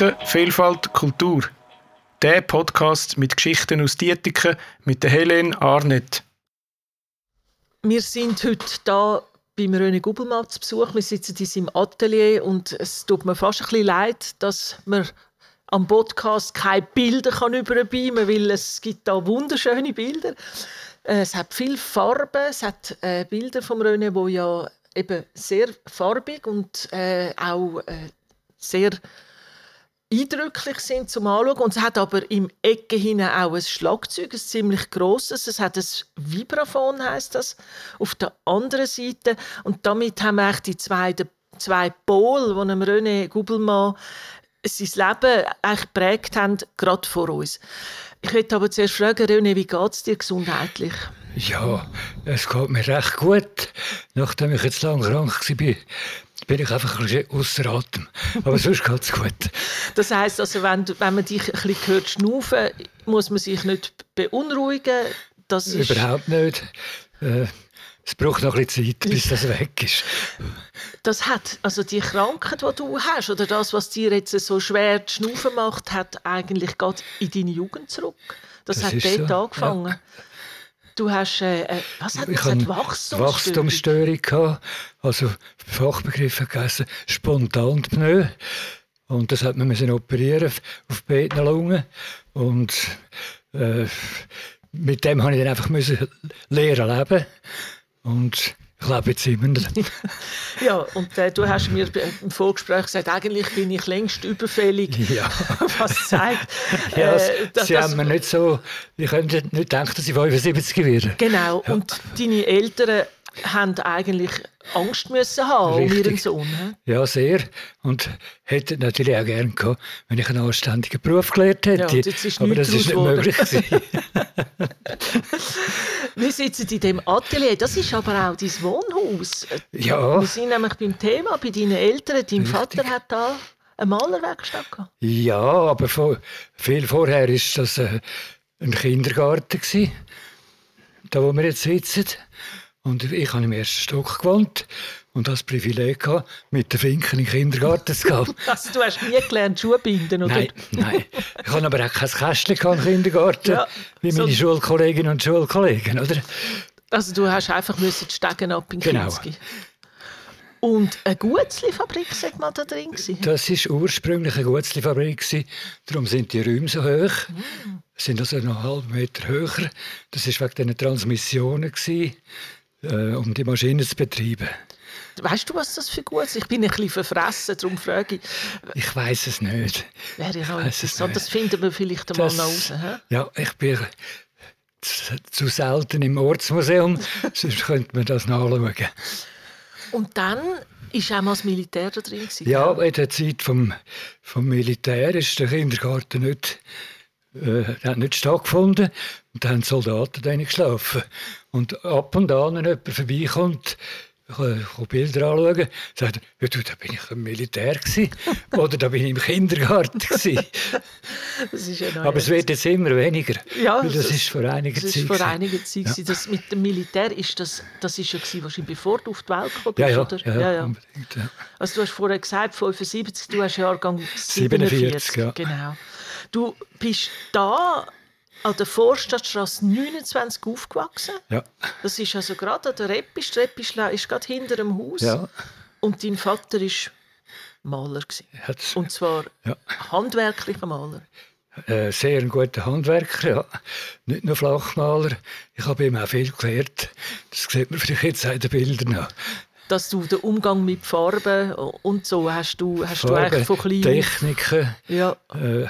Dietiken, Vielfalt, Kultur. Der Podcast mit Geschichten aus Dietiken mit der Helene Arnett. Wir sind heute hier beim René Gubelmann zu Besuch. Wir sitzen in seinem Atelier und es tut mir fast ein bisschen leid, dass man am Podcast keine Bilder kann überbeamen weil es gibt da wunderschöne Bilder. Äh, es hat viel Farbe, es hat äh, Bilder von René, wo ja eben sehr farbig und äh, auch äh, sehr eindrücklich sind zum Anschauen. Und es hat aber im Ecke hinten auch ein Schlagzeug, ein ziemlich grosses. Es hat ein Vibraphon, heißt das, auf der anderen Seite. Und damit haben wir die zwei, die zwei Pole, die René Gubelmann sein Leben eigentlich geprägt haben, gerade vor uns. Ich möchte aber zuerst fragen, René, wie geht es dir gesundheitlich? Ja, es geht mir recht gut. Nachdem ich jetzt lange krank war, bin ich einfach ein bisschen außer Atem. Aber sonst geht es gut. Das heisst, also, wenn, wenn man dich ein bisschen hört schnaufen, muss man sich nicht beunruhigen? Das ist... Überhaupt nicht. Äh, es braucht noch ein bisschen Zeit, bis das weg ist. Das hat, also die Krankheit, die du hast, oder das, was dir jetzt so schwer zu schnaufen macht, hat eigentlich gerade in deine Jugend zurück. Das, das hat dort so. angefangen. Ja. Du hast, äh, äh was hat ich eine Wachstumsstörung? Wachstumsstörung gehabt, also Fachbegriffe gegessen, Spontanpneu. Und das hat man müssen operieren auf beiden Lungen. Und äh, mit dem habe ich dann einfach müssen lernen leben. Und ich jetzt immer noch. ja, und äh, du hast mir im Vorgespräch gesagt, eigentlich bin ich längst überfällig. Ja. Was zeigt, ja, äh, dass, Sie haben mir nicht so, ich könnte nicht denken, dass ich 75 werde. Genau, ja. und deine Eltern haben eigentlich Angst müssen haben Richtig. um ihren Sohn. He? Ja, sehr. Und hätte natürlich auch gerne gehabt, wenn ich einen anständigen Beruf gelernt hätte. Ja, Aber das ist nicht möglich. Wir sitzen in dem Atelier. Das ist aber auch dein Wohnhaus. Ja. Wir sind nämlich beim Thema, bei deinen Eltern. Dein Richtig. Vater hat da eine Malerwerkstatt gehabt. Ja, aber viel vorher war das äh, ein Kindergarten. Gewesen, da wo wir jetzt sitzen. Und ich habe im ersten Stock gewohnt und das Privileg gehabt, mit den Finken in den Kindergarten zu gehen. also, du hast nie gelernt, Schuhe binden, oder? Nein, nein. Ich habe aber auch kein Kästchen im Kindergarten, ja, wie meine so Schulkolleginnen und Schulkollegen, oder? Also du hast einfach müssen die Stegen ab in genau. Kinski. Und eine Gutzli-Fabrik sagt mal da drin gewesen? Das war ursprünglich eine Gutzli-Fabrik. Darum sind die Räume so hoch. Mm. sind also noch einen halben Meter höher. Das war wegen diesen Transmissionen. Gewesen äh, um die Maschine zu betreiben. Weißt du, was das für gut ist? Ich bin ein bisschen verfressen, darum frage ich. Ich weiß es nicht. Wäre ja auch interessant, das finden wir vielleicht einmal noch raus. Ja, ich bin zu, zu selten im Ortsmuseum, sonst könnte man das nachschauen. Und dann war auch mal das Militär da drin? Ja, in der Zeit vom, vom Militär ist der Kindergarten nicht äh, hat nicht stattgefunden. Und dann haben die Soldaten drin geschlafen. Und ab und an, wenn jemand vorbeikommt, ich Bilder anschauen, sagt ja, du, da bin ich im Militär gewesen. oder da bin ich im Kindergarten gewesen. Aber es wird jetzt immer weniger. Ja, das, das ist vor einiger das Zeit. vor einiger Zeit ja. Das mit dem Militär ist das, das ist ja gewesen, wahrscheinlich bevor du auf die Welt gekommen bist, ja, ja, oder? Ja, ja, ja. unbedingt. Ja. Also du hast vorher gesagt 75, du hast Jahrgang 47. 47 ja. Genau. Du bist da an der Vorstadtstraße 29 aufgewachsen. Ja. Das ist also gerade an der Reppisch. Die Reppisch ist gerade hinter dem Haus. Ja. Und dein Vater war Maler. Hat's, Und zwar ja. handwerklicher Maler. Äh, sehr ein guter Handwerker, ja. Nicht nur Flachmaler. Ich habe ihm auch viel gelernt. Das sieht man vielleicht jetzt in den Bildern noch. Dass du den Umgang mit Farben und so hast du, hast Farben, du eigentlich von klein Techniken. Ja. Äh,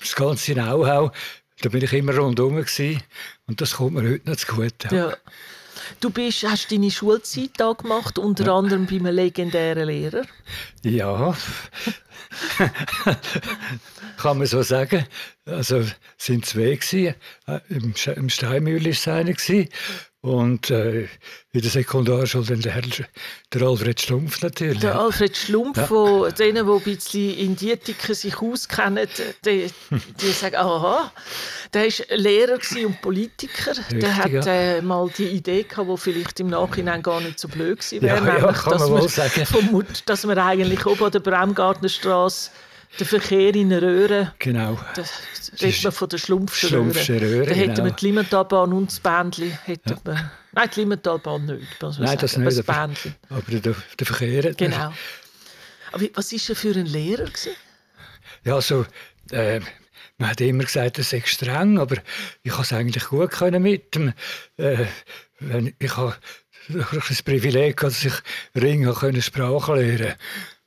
das ganze Know-how, da bin ich immer rundherum gewesen. und das kommt mir heute noch zu gut. Ja. Du bist, hast deine Schulzeit da gemacht, unter ja. anderem bei einem legendären Lehrer. Ja, kann man so sagen. Also es sind zwei gewesen. Im, Steinmühl war es einer Und äh, in der Sekundarschule dann der, der Alfred Schlumpf natürlich. Der Alfred Schlumpf, ja. wo denen, die ein bisschen in Diätiken sich auskennen, die, die sagen, aha, der war Lehrer und Politiker. Richtig, der hat äh, mal die Idee gehabt, die vielleicht im Nachhinein gar nicht so blöd gewesen wäre, ja, nämlich, ja, dass, man vom, dass man eigentlich oben an der Bremgartnerstraße der Verkehr in der Röhre. Genau. Da redet man von der Schlumpfschen Schlumpfsche Röhre. Da hätten genau. wir die Limmentalbahn und das Bändli. Ja. Nein, die Limmentalbahn nicht. Nein, das sagen, nicht. Aber das Bändli. Aber der, der Verkehr. Genau. Aber was war er für ein Lehrer? Gewesen? Ja, so. Äh, man hat immer gesagt, er sei streng, aber ich konnte es eigentlich gut können mit ihm. Äh, ich habe das Privileg, dass ich Ring können Sprache lernen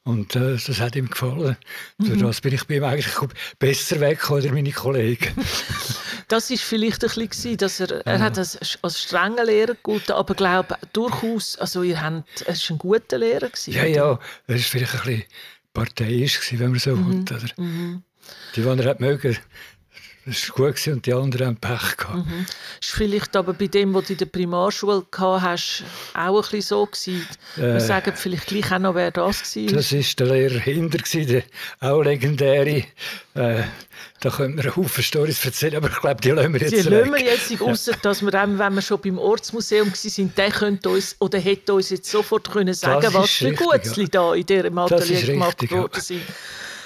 und äh, das hat ihm gefallen. Mhm. Durch bin ich bei ihm eigentlich besser weg als meine Kollegen. das war vielleicht ein bisschen, dass er, er hat als, als strenger Lehrer gut, aber glaube durchaus, also ihr habt, er war ein guter Lehrer gewesen. Ja, ja, er war vielleicht ein bisschen parteiisch gewesen, wenn man so mhm. will. Oder? Mhm. Die, die er hat mögen, das war gut und die anderen haben Pech gehabt. Mhm. Ist vielleicht aber bei dem, was du in der Primarschule gehabt hast, auch ein bisschen so gewesen. Wir äh, sagen vielleicht gleich auch noch, wer das war. Das war der Lehrer Hinder, der auch legendäre. Äh, da könnte man einen Haufen Storys erzählen, aber ich glaube, die lassen wir jetzt Die lassen wir jetzt, ausser dass wir, wenn wir schon beim Ortsmuseum waren, der könnte uns oder hätte uns jetzt sofort können sagen was für Gutzli ja. da in diesem Atelier gemacht worden sind.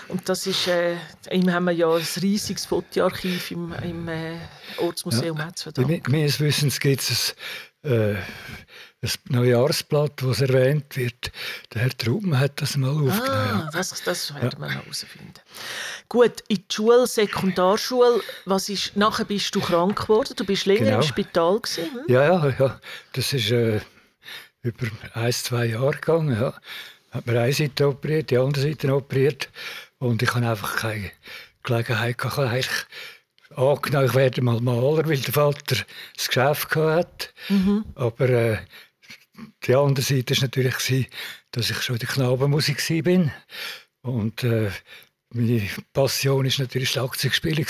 Und das ist, äh, ihm haben wir ja ein riesiges Fotoarchiv im, im äh, Ortsmuseum ja. zu Meines Wissens gibt es ein, äh, ein Neujahrsblatt, das erwähnt wird. Der Herr Trubben hat das mal aufgenommen. Ah, das, das werden ja. wir noch herausfinden. Gut, in die Schule, Sekundarschule, was ist, nachher bist du krank geworden, du bist länger genau. im Spital gewesen. Hm? Ja, ja, ja, das ist äh, über ein, zwei Jahre gegangen. Ja. Hat mir eine Seite operiert, die andere Seite operiert. Und ich hatte einfach keine Gelegenheit. Ich habe eigentlich angenommen, ich werde mal Maler, weil der Vater das Geschäft hatte. Mhm. Aber äh, die andere Seite war natürlich, dass ich schon in der Knabenmusik war. Und äh, meine Passion war natürlich Schlagzeugspielen.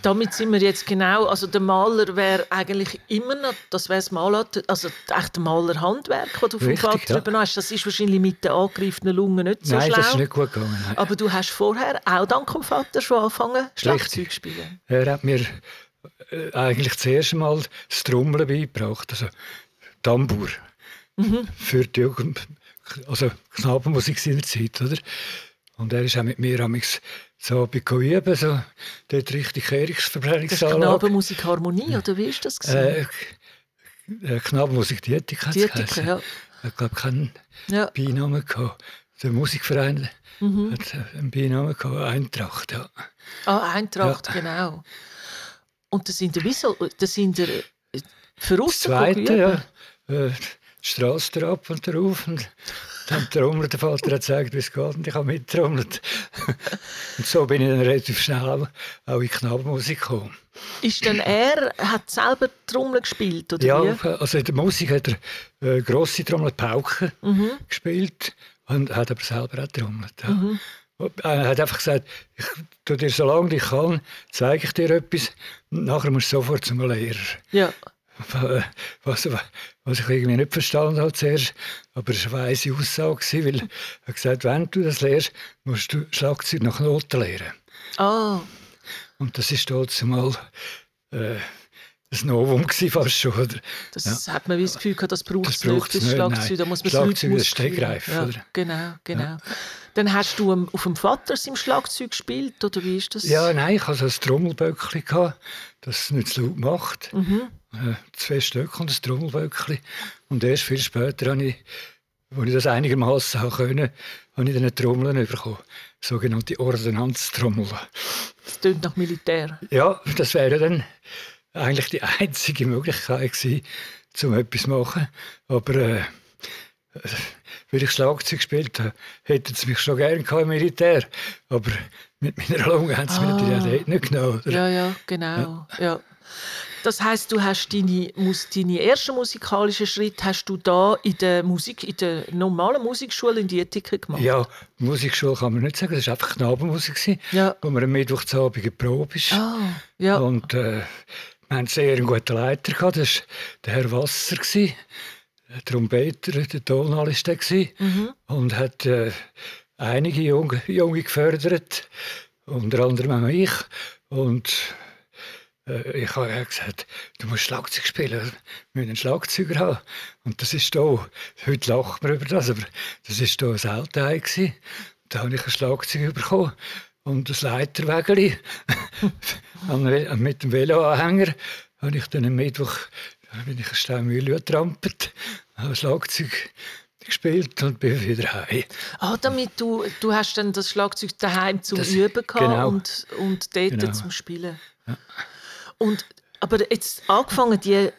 Damit sind wir jetzt genau, also der Maler wäre eigentlich immer noch, das wäre das Maler, also echt Malerhandwerk, das du vom Vater ja. hast. Das ist wahrscheinlich mit den angegriffenen Lungen nicht so nein, schlau. Nein, das ist nicht gut gegangen. Nein. Aber du hast vorher auch dank dem Vater schon angefangen, Schlagzeug spielen. Er hat mir äh, eigentlich das erste Mal das Trommeln beigebracht, also Tambour. Mhm. Für die Jugend, also Knabenmusik seiner Zeit, oder? Und er ist auch mit mir amigs so üben, so dort richtig Erichsverbrennungsanlage. Das Knabenmusik Harmonie, oder wie ist das? Äh, äh, Knabenmusik Dietik Dietik, ja. Ich glaube, keinen ja. Beinamen gehabt. Der Musikverein mhm. hat einen Beinamen gehabt, Eintracht, ja. Ah, Eintracht, ja. genau. Und das sind der Wieso, das sind der für uns Zweite, ja. Äh, die Straße drauf und drauf. Und dann trommelt der Vater hat gesagt, wie es geht, und ich habe mittrommelt. und so bin ich dann relativ schnell auch in Knabenmusik gekommen. Ist denn er, hat selber Trommel gespielt, oder ja, wie? also in der Musik hat er äh, grosse Trommel, Pauken mhm. gespielt und hat aber selber auch trommelt. Ja. Mhm. Er hat einfach gesagt, ich tue dir so lange ich kann, zeige ich dir etwas nachher musst du sofort zum Lehrer. Ja. Was, was ich irgendwie nicht verstanden habe zuerst. Aber es war eine weise Aussage, weil er gesagt wenn du das lernst, musst du Schlagzeug nach Noten lernen. Oh. Und das ist dort zumal äh, ein Novum fast schon. Oder? Das ja. hat man wie das Gefühl gehabt, das braucht es nicht, das Schlagzeug. Da muss man Schlagzeug ist Stegreif. Ja, genau, genau. Ja. Dann hast du auf dem Vater im Schlagzeug gespielt, oder wie ist das? Ja, nein, ich hatte ein Trommelböckchen, das nicht laut macht. Mhm. Äh, zwei Stück und ein Trommelböckchen. Und erst viel später habe ich, als ich das einigermaßen konnte, habe ich dann Trommeln bekommen. Sogenannte Ordnanztrommel. Das klingt nach Militär. Ja, das wäre dann eigentlich die einzige Möglichkeit gewesen, um etwas zu machen. Aber äh, weil ich Schlagzeug gespielt habe, hätten sie mich schon gerne im Militär. Aber mit meiner Lunge haben sie ah. mich natürlich nicht genommen. Oder? Ja, ja, genau. Ja. ja. Das heißt, du hast deine, deine ersten musikalischen Schritte hast du da in der Musik, in der normalen Musikschule in Dietiken gemacht? Ja, Musikschule kann man nicht sagen, das war einfach Knabenmusik, ja. wo man am Mittwochabend Probe ist. Ah, ja. Und äh, wir hatten sehr einen guten Leiter, gehabt, das war der Herr Wasser. Der Trompeter, der Tonal war der. Mhm. Und hat äh, einige Junge, Junge gefördert, unter anderem auch mich. Und ich habe gesagt, du musst Schlagzeug spielen, wir müssen einen Schlagzeuger haben. Und das ist da, heute lachen wir über das, aber das war da eine Seltenheit. Da habe ich ein Schlagzeug bekommen und ein Leiterwägeli mit dem Veloanhänger habe ich dann am Mittwoch bin ich eine Staumühle getrampelt, habe Schlagzeug gespielt und bin wieder heim. Ah, damit du, du hast dann das Schlagzeug daheim zum das, Üben gehabt genau, und, und dort genau. zum Spielen. Ja. Und, aber jetzt angefangen, die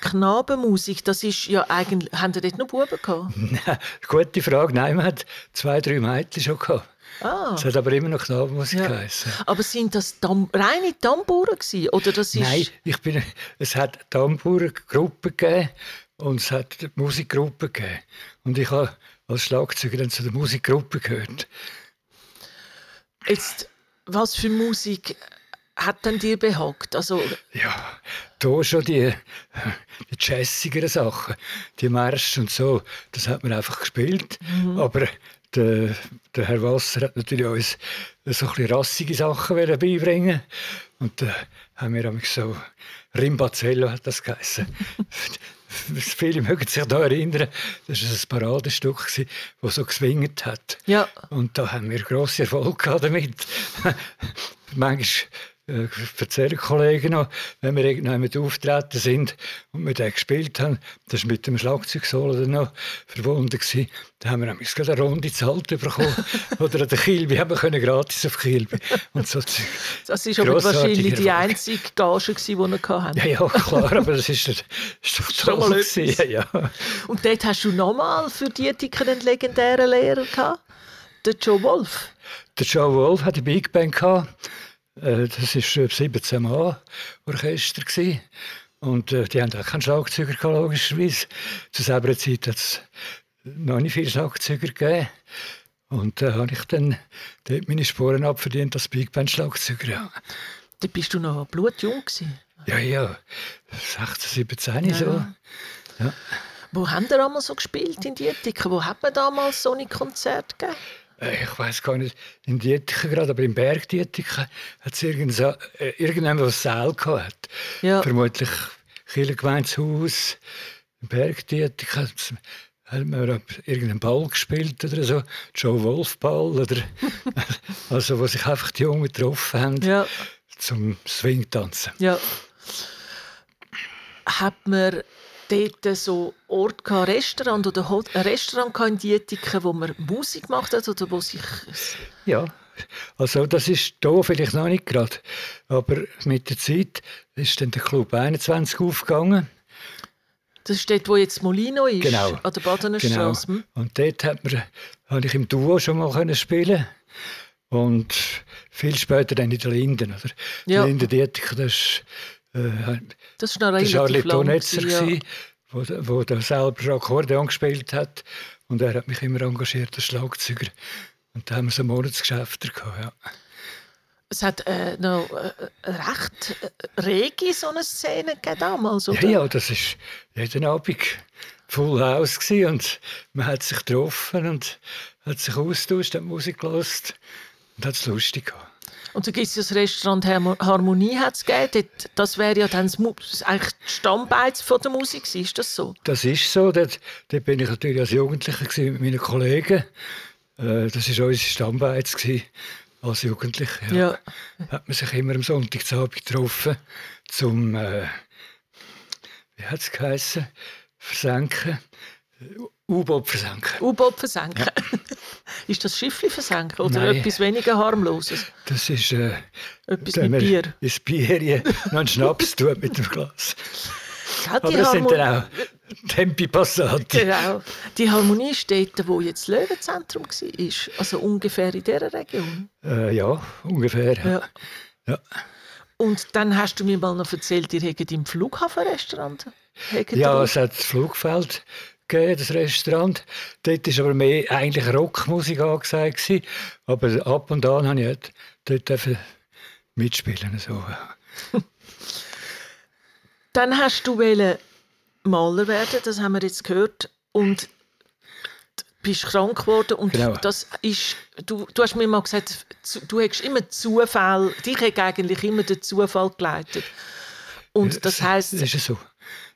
Knabenmusik, das ist ja eigentlich, haben Sie dort noch Buben gehabt? Nein, gute Frage. Nein, man hat zwei, drei Mädchen schon gehabt. Ah. Es hat aber immer noch Knabenmusik ja. geheißen. Aber sind das Tam reine Tamburen gewesen, oder das ist... Nein, ich bin, es hat Tamburengruppen gegeben und es hat Musikgruppen gegeben. Und ich habe als Schlagzeuger dann zu der Musikgruppe gehört. Jetzt, was für Musik hat denn dir behagt? Also ja, da schon die, die jazzigeren Sachen, die Märsche und so, das hat man einfach gespielt. Mhm. Aber der, der, Herr Wasser hat natürlich uns so ein bisschen rassige Sachen beibringen Und da haben wir so Rimbazello hat das geheißen. Viele mögen sich da erinnern, das war ein Paradestück, das so geswingert hat. Ja. Und da haben wir grossen Erfolg damit. Manchmal äh, erzählen Kollegen noch, wenn wir irgendjemand auftreten sind und wir den gespielt haben, das war mit dem Schlagzeugsolo dann noch verbunden gewesen. Da haben wir nämlich gerade eine Runde Zahlt bekommen. Oder an der Kilby haben wir können gratis auf Kilby. Und so das war aber wahrscheinlich die einzige Gage, die wir hatten. Ja, ja, klar, aber das ist, ist doch toll. Ja, ja. Und dort hast du nochmal für Dietiker einen legendären Lehrer gehabt, der Joe Wolf. Der Joe Wolf hatte eine Big Band gehabt. Äh, das war ein 17 Mann Orchester. Und äh, die haben auch keinen Schlagzeuger, logischerweise. Zu selber Zeit hat es noch nicht viele Schlagzeuger gegeben. Und da äh, habe ich dann dort meine Sporen abverdient als Big Band Schlagzeuger. Ja. Da bist du noch blutjung gewesen. Ja, ja. 16, 17 ja. so. Ja. Wo haben ihr einmal so gespielt in Dietiken? Wo hat man damals so ein Konzert gegeben? Äh, ich weiß gar nicht, in Dietiken gerade, aber im Berg Dietiken hat es äh, irgendjemand, was Saal gehabt ja. Vermutlich Kirchengemeinshaus, im Berg Dietiken haben wir irgendeinen Ball gespielt oder so, Joe Wolf Ball oder also wo sich einfach die Jungen getroffen haben ja. zum Swing-Tanzen. Ja. Hat man dort so Ort gehabt, Restaurant oder ein Restaurant in Dietiken, wo man Musik gemacht hat oder wo sich... Ja, also das ist hier vielleicht noch nicht gerade, aber mit der Zeit ist dann der Club 21 aufgegangen. Das ist dort, wo jetzt Molino ist, genau. an der Badener genau. Straße. Und dort hat man, habe ich im Duo schon mal spielen und viel später dann in der Linden. Oder? Ja. Die Linden Dietiken, das ist äh, das war noch relativ Charlie Tonetzer, ja. wo, wo der selber Akkordeon gespielt hat. Und er hat mich immer engagiert als Schlagzeuger. Und da haben wir so Monatsgeschäft gehabt, ja. Es hat äh, noch äh, recht äh, rege so eine Szene damals, oder? Ja, ja, das war jeden Abend Full House gewesen und man hat sich getroffen und hat sich austauscht, hat Musik gehört und hat es lustig gehabt. Und so gibt es das Restaurant Harmonie hat's gegeben. Das wäre ja dann das, eigentlich die Stammbeiz von der Musik, ist das so? Das ist so. Dort, dort bin ich natürlich als Jugendlicher mit meinen Kollegen. Äh, das war unsere Stammbeiz als Jugendlicher. Ja. ja. Hat man sich immer am Sonntagabend getroffen, zum, äh, wie hat es geheißen, versenken. U-Boot versenken. U-Boot versenken. Ja. Ist das Schiffli versenken oder Nein. etwas weniger harmloses? Das ist äh, etwas mit Bier. Das Bier, noch einen Schnaps tut mit dem Glas. Ja, Aber das Harmon sind dann auch Tempi Passati. Genau. Die Harmonie steht da, wo jetzt das Löwenzentrum war. Also ungefähr in dieser Region. Äh, ja, ungefähr. Ja. ja. Und dann hast du mir mal noch erzählt, ihr hättet im Flughafenrestaurant. Ja, es hat das Flugfeld gegeben, das Restaurant. Dort war aber mehr eigentlich Rockmusik angesagt. Aber ab und an durfte ich dort mitspielen. So. Dann hast du Maler werden, das haben wir jetzt gehört. Und bist krank geworden und genau. das ist, du, du hast mir mal gesagt, du hast immer Zufall, dich hat eigentlich immer der Zufall geleitet. Und das heißt, das ist so.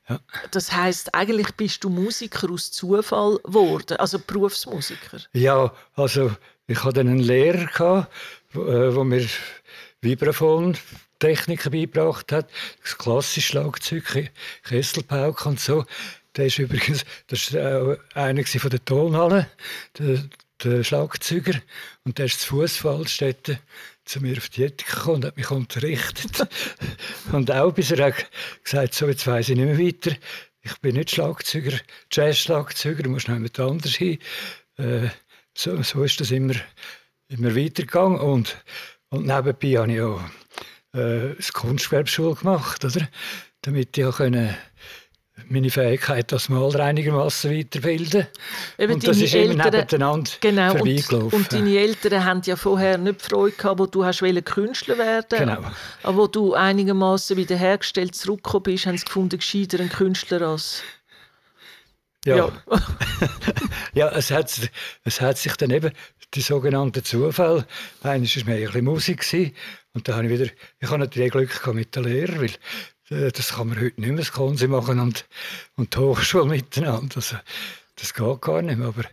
Ja. Das heißt, eigentlich bist du Musiker aus Zufall geworden, also Berufsmusiker. Ja, also ich hatte einen Lehrer gehabt, wo, äh, mir Vibraphon Techniken beigebracht hat, das klassische Schlagzeug, Kesselpauke und so. Der ist übrigens das war einer von der Tonhalle, der, der Schlagzeuger. Und der ist zu Fußfallstätte zu mir auf die Ethik gekommen und hat mich unterrichtet. und auch bis er hat gesagt so, jetzt weiss ich nicht mehr weiter. Ich bin nicht Schlagzeuger, Jazz-Schlagzeuger, du noch jemand anders hin. Äh, so, so ist das immer, immer weitergegangen. Und, und nebenbei habe ich auch äh, eine Kunstgewerbeschule gemacht, oder? damit ich auch können meine Fähigkeit als Maler einigermaßen weiterbilden. Eben und das ist Eltern, immer nebeneinander genau, vorbeigelaufen. Und, und, deine Eltern haben ja vorher nicht Freude gehabt, wo du hast Künstler werden Genau. Aber wo du einigermaßen wiederhergestellt zurückgekommen bist, haben sie gefunden, gescheiter ein Künstler als... Ja, ja. ja es, hat, es hat sich dann eben die sogenannten Zufälle. Eines war mehr ein bisschen Musik und dann habe ich wieder, ich habe natürlich Glück mit den Lehrern, weil das kann man heute nicht mehr, das Konsi machen und, und die Hochschule miteinander. Also, das geht gar nicht mehr. Aber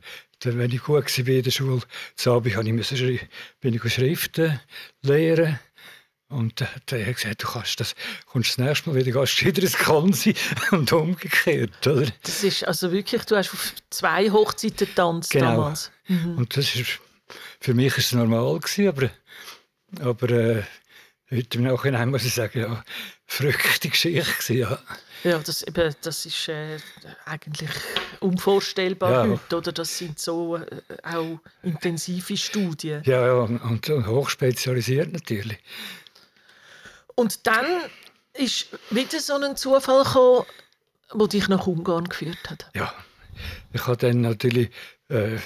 wenn ich gut war in der Schule, zu Abend ich bin ich Schriften lehren. Und der hat gesagt, du kannst das, kommst das nächste Mal wieder, gehst wieder ins Konsi und umgekehrt, oder? Das ist also wirklich, du hast auf zwei Hochzeiten getanzt genau. damals. Mhm. Und das ist, für mich war es normal gewesen, aber, aber äh, heute im Nachhinein muss ich sagen, ja, verrückte Geschichte. Ja, ja das, eben, das ist äh, eigentlich unvorstellbar ja. heute. Oder? Das sind so äh, auch intensive Studien. Ja, ja und, und hochspezialisiert natürlich. Und dann ist wieder so ein Zufall gekommen, der dich nach Ungarn geführt hat. Ja, ich habe dann natürlich, äh,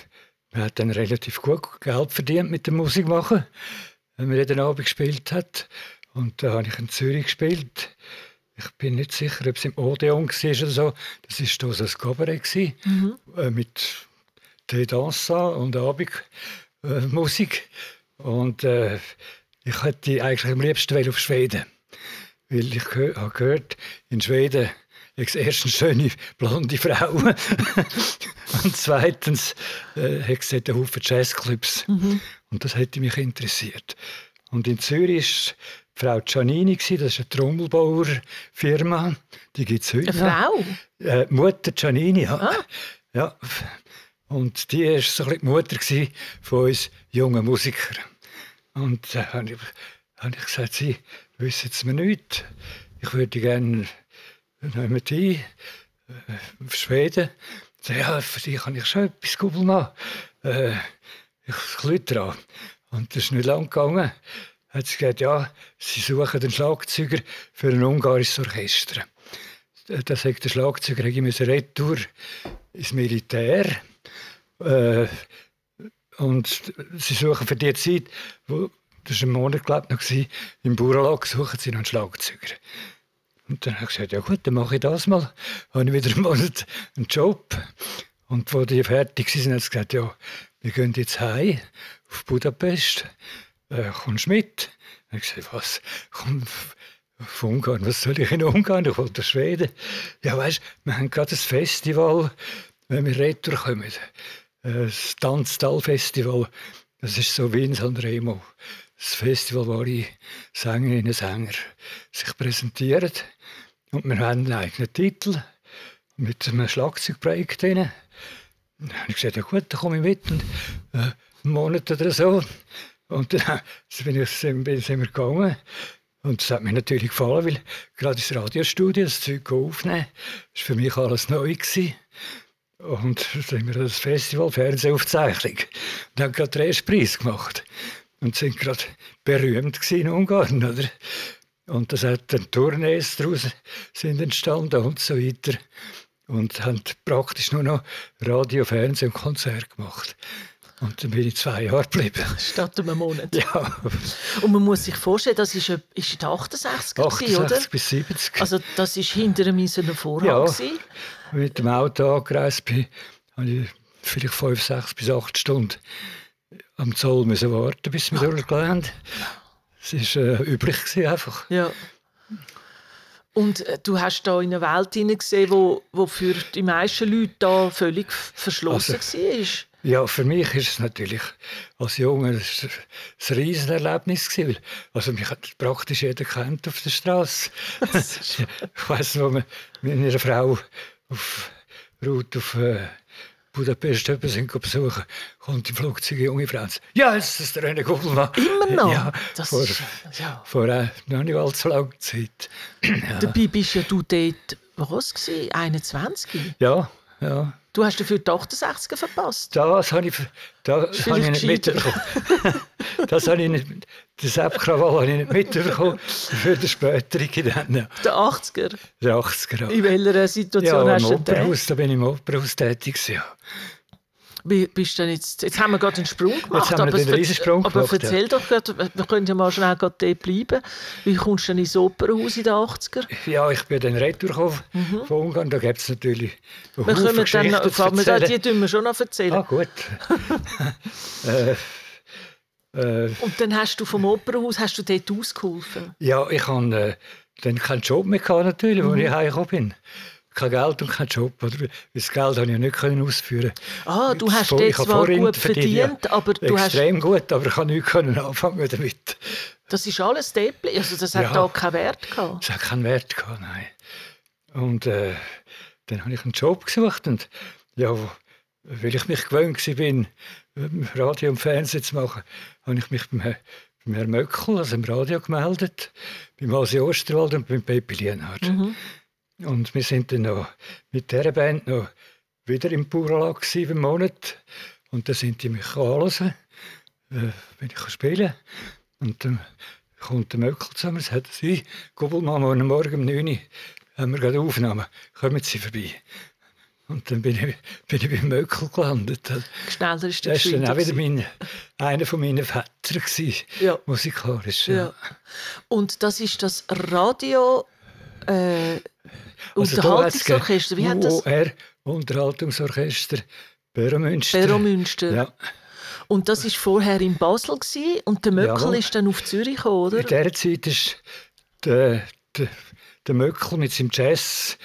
man hat dann relativ gut Geld verdient mit der Musik machen, wenn man jeden Abend gespielt hat. Und da habe ich in Zürich gespielt. Ich bin nicht sicher, ob es im Odeon war oder so. Das war da so ein Cabaret mhm. äh, mit Tee Dansa und Abendmusik. Äh, und äh, ich hätte eigentlich am liebsten auf Schweden. Weil ich habe gehört, in Schweden es erstens schöne blonde Frauen und zweitens äh, hat es einen Haufen Jazzclubs. Mhm. Und das hätte mich interessiert. Und in Zürich Frau Giannini, das ist eine Trommelbauerfirma, die gibt es heute Eine Frau? Äh, Mutter Giannini, ja. Ah. ja. Und die war so die Mutter von uns jungen Musikern. Und da äh, habe ich, hab ich gesagt, sie wissen es mir nicht. Ich würde gerne mit ein, äh, auf Schweden. Ja, für dich kann ich schon etwas Google machen. Äh, ich klüte dran. Und das ist nicht lang gegangen hat sie gesagt, ja, sie suchen einen Schlagzeuger für ein ungarisches Orchester. Da sagt der Schlagzeuger, ich muss retour ins Militär. Äh, und sie suchen für die Zeit, wo, das war ein Monat glaub, noch, im Bauernlag, suchen sie noch einen Schlagzeuger. Und dann habe ich gesagt, ja gut, dann mache ich das mal. Dann habe ich wieder einen Monat einen Job. Und als die fertig waren, haben sie gesagt, ja, wir gehen jetzt heim auf Budapest äh, kommst du mit? Und ich gesagt, was? Komm, von Ungarn, was soll ich in Ungarn? Ich wollte Schweden. Ja, weißt du, wir haben gerade ein Festival, wenn wir retour kommen. Äh, das Tanztal-Festival. Das ist so wie in Sanremo. Das Festival, wo alle Sängerinnen und Sänger sich präsentieren. Und wir haben einen eigenen Titel mit einem Schlagzeugprojekt drin. Dann habe ich gesagt, ja gut, dann komme ich mit. Und, äh, einen Monat oder so. Und dann bin ich, sind wir gegangen. Und das hat mir natürlich gefallen, weil gerade das Radiostudio, das Zeug aufnehmen, war für mich alles neu. Gewesen. Und dann sind wir das Festival Fernsehaufzeichnung. Und haben gerade den ersten Preis gemacht. Und sind gerade berühmt in Ungarn. Oder? Und das hat dann Tournees daraus sind entstanden und so weiter. Und haben praktisch nur noch Radio, Fernsehen und Konzert gemacht. Und dann bin ich zwei Jahre geblieben. Statt einem Monat. Ja, Und man muss sich vorstellen, das ist, ist in den 68er, 68 oder? bis 70. Also das war hinter einem eisernen Vorhang. Ja. gewesen. mit dem Auto angereist bin, habe ich vielleicht fünf, sechs bis acht Stunden am Zoll müssen warten, bis wir durchgelernt haben. Es war äh, üblich gewesen, einfach. Ja. Und äh, du hast da in eine Welt hineingesehen, wo, wo für die meisten Leute da völlig verschlossen Also- war. Ja, für mich ist es natürlich als Junge ein, ein Riesenerlebnis gewesen. Also mich hat praktisch jeder kennt auf der Straße. ich weiss, wo wir mit einer Frau auf Route auf äh, Budapest jemanden sind besuchen, kommt im Flugzeug eine junge sagt, ja, es ist der René Gubelmann. Immer noch? Ja, Das vor, ist, ja. vor äh, noch nicht allzu langer Zeit. Dabei bist ja du dort, was gewesen? 21? Ja, ja. Du hast dafür die 68er verpasst. Das habe ich, das habe ich nicht mitbekommen. das habe ich nicht, Sepp-Krawall habe ich nicht mitbekommen. Für den späteren ja. Der 80er. der 80er. Jahre. In welcher Situation Ja, hast im du den? Opernhaus, da bin ich im Opernhaus tätig. Ja. Bist denn jetzt, jetzt haben wir gerade einen Sprung gemacht. haben wir aber Riesensprung Aber gemacht, erzähl doch gerade, wir können ja mal schnell gerade dort bleiben. Wie kommst du denn ins Opernhaus in den 80er? ja, ich bin dann retour gekommen von Ungarn. Da gibt es natürlich Mhm. Wir kommen dann noch, zu wir, da- die erzählen. tun wir schon noch erzählen. Ah, gut. äh, äh, Und dann hast du vom Opernhaus hast du dort ausgeholfen. Ja, ich hatte äh, dann keinen Job mehr, gehabt, natürlich, Mhm. als ich heimgekommen bin. Kein Geld und kein Job. Oder? Das Geld konnte ich ja nicht können ausführen. Ah, du hast habe zwar gut verdient, aber du hast, Extrem gut, aber ich konnte nichts anfangen damit. das ist alles geblieben. Also das hat Ja. da keinen Wert gehabt. Es hat keinen Wert gehabt, nein. Und äh, dann habe ich einen Job gesucht und ja, weil ich mich gewöhnt war, bin, Radio und Fernsehen zu machen, habe ich mich beim, Herr- beim Herrn Möckel, also im Radio, gemeldet, beim Asi Osterwald und beim Pepi Lienhardt. Und wir sind dann noch mit dieser Band noch wieder im Puralag gewesen, einen Monat. Und dann sind die mich anhören, äh, wenn ich spielen kann. Und dann kommt der Möckel zu mir und sagt, Sie, Gubelmann, morgen Morgen um 9 Uhr haben wir gerade Aufnahmen, kommen Sie vorbei. Und dann bin ich, bin ich beim Möckel gelandet. Schneller ist der Das war dann auch wieder mein, einer von meinen Vätern, gewesen, Ja. musikalisch. gewesen. Ja. Und das ist das Radio äh, Also Unterhaltungsorchester. Wie hat das? UOR, Unterhaltungsorchester, Beromünster. Beromünster. Ja. Und das war vorher in Basel gewesen, und der Möckel Jawohl. ist dann auf Zürich gekommen, oder? In dieser Zeit ist der, der, der Möckel mit seinem Jazz,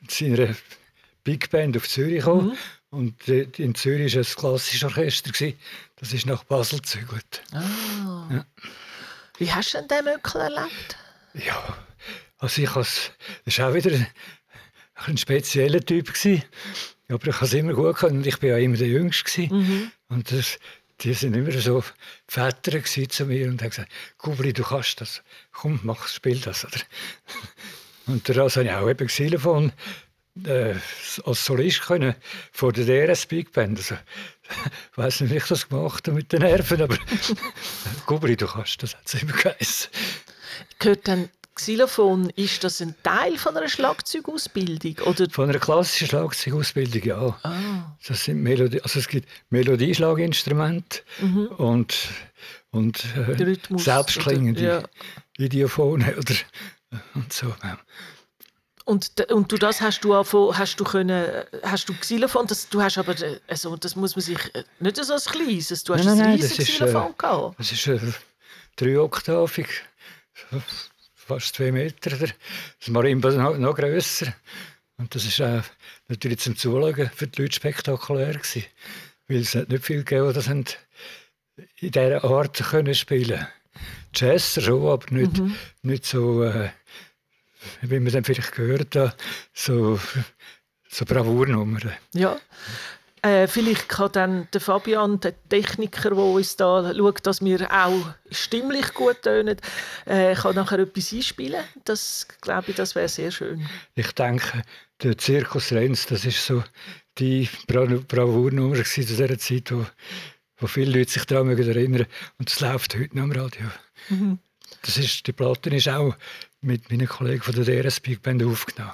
mit seiner Big Band auf Zürich gekommen. Mhm. Und in Zürich war es ein klassisches Orchester. gewesen. Das ist nach Basel gezügelt. Ah. Wie hast du denn den Möckel erlebt? Ja, also ich has, das war auch wieder ein, spezieller Typ. Gewesen. Aber ich habe es immer gut. Und ich war ja immer der Jüngste. Gewesen. Und das, die sind immer so Väter zu mir und haben gesagt, Kubli, du kannst das. Komm, mach, spiel das. Oder? Und daraus habe ich auch eben Xylophon äh, als Solist können vor der DRS Big Band. Also, ich weiß nicht, wie ich das gemacht habe mit den Nerven, aber Kubli, du kannst das, hat es immer geheißen. Gehört dann Xylophon, ist das ein Teil von einer Schlagzeugausbildung? Oder? Von einer klassischen Schlagzeugausbildung, ja. Ah. Das sind Melodie, also es gibt Melodieschlaginstrumente und, und äh, Rhythmus, selbstklingende oder- ja. Idiophone oder und so. Und, und du das hast du auch hast du können, hast du Xylophon, das, du hast aber, äh, also das muss man sich, äh, nicht so ein kleines, du hast Nein, ein nein, nein, riesiges das ist, Xylophon äh, gehabt. Das ist äh, dreioktavig, fast zwei Meter. Das Marimba ist noch, noch grösser. Und das ist auch natürlich zum Zuschauen für die Leute spektakulär gewesen. Weil es hat nicht viel gegeben, das haben in dieser Art können spielen Jazz schon, aber nicht, nicht so, äh, wie man dann vielleicht gehört hat, so, so Bravournummern. Ja. Äh, vielleicht kann dann der Fabian, der Techniker, der uns da schaut, dass wir auch stimmlich gut tönen, äh, kann nachher etwas einspielen. Das glaube ich, das wäre sehr schön. Ich denke, der Zirkus Renz, das ist so die Bra- Bravournummer zu dieser Zeit, wo, wo viele Leute sich daran mögen erinnern Und das läuft heute noch am Radio. Das ist, die Platte ist auch mit meinen Kollegen von der DRS Big Band aufgenommen.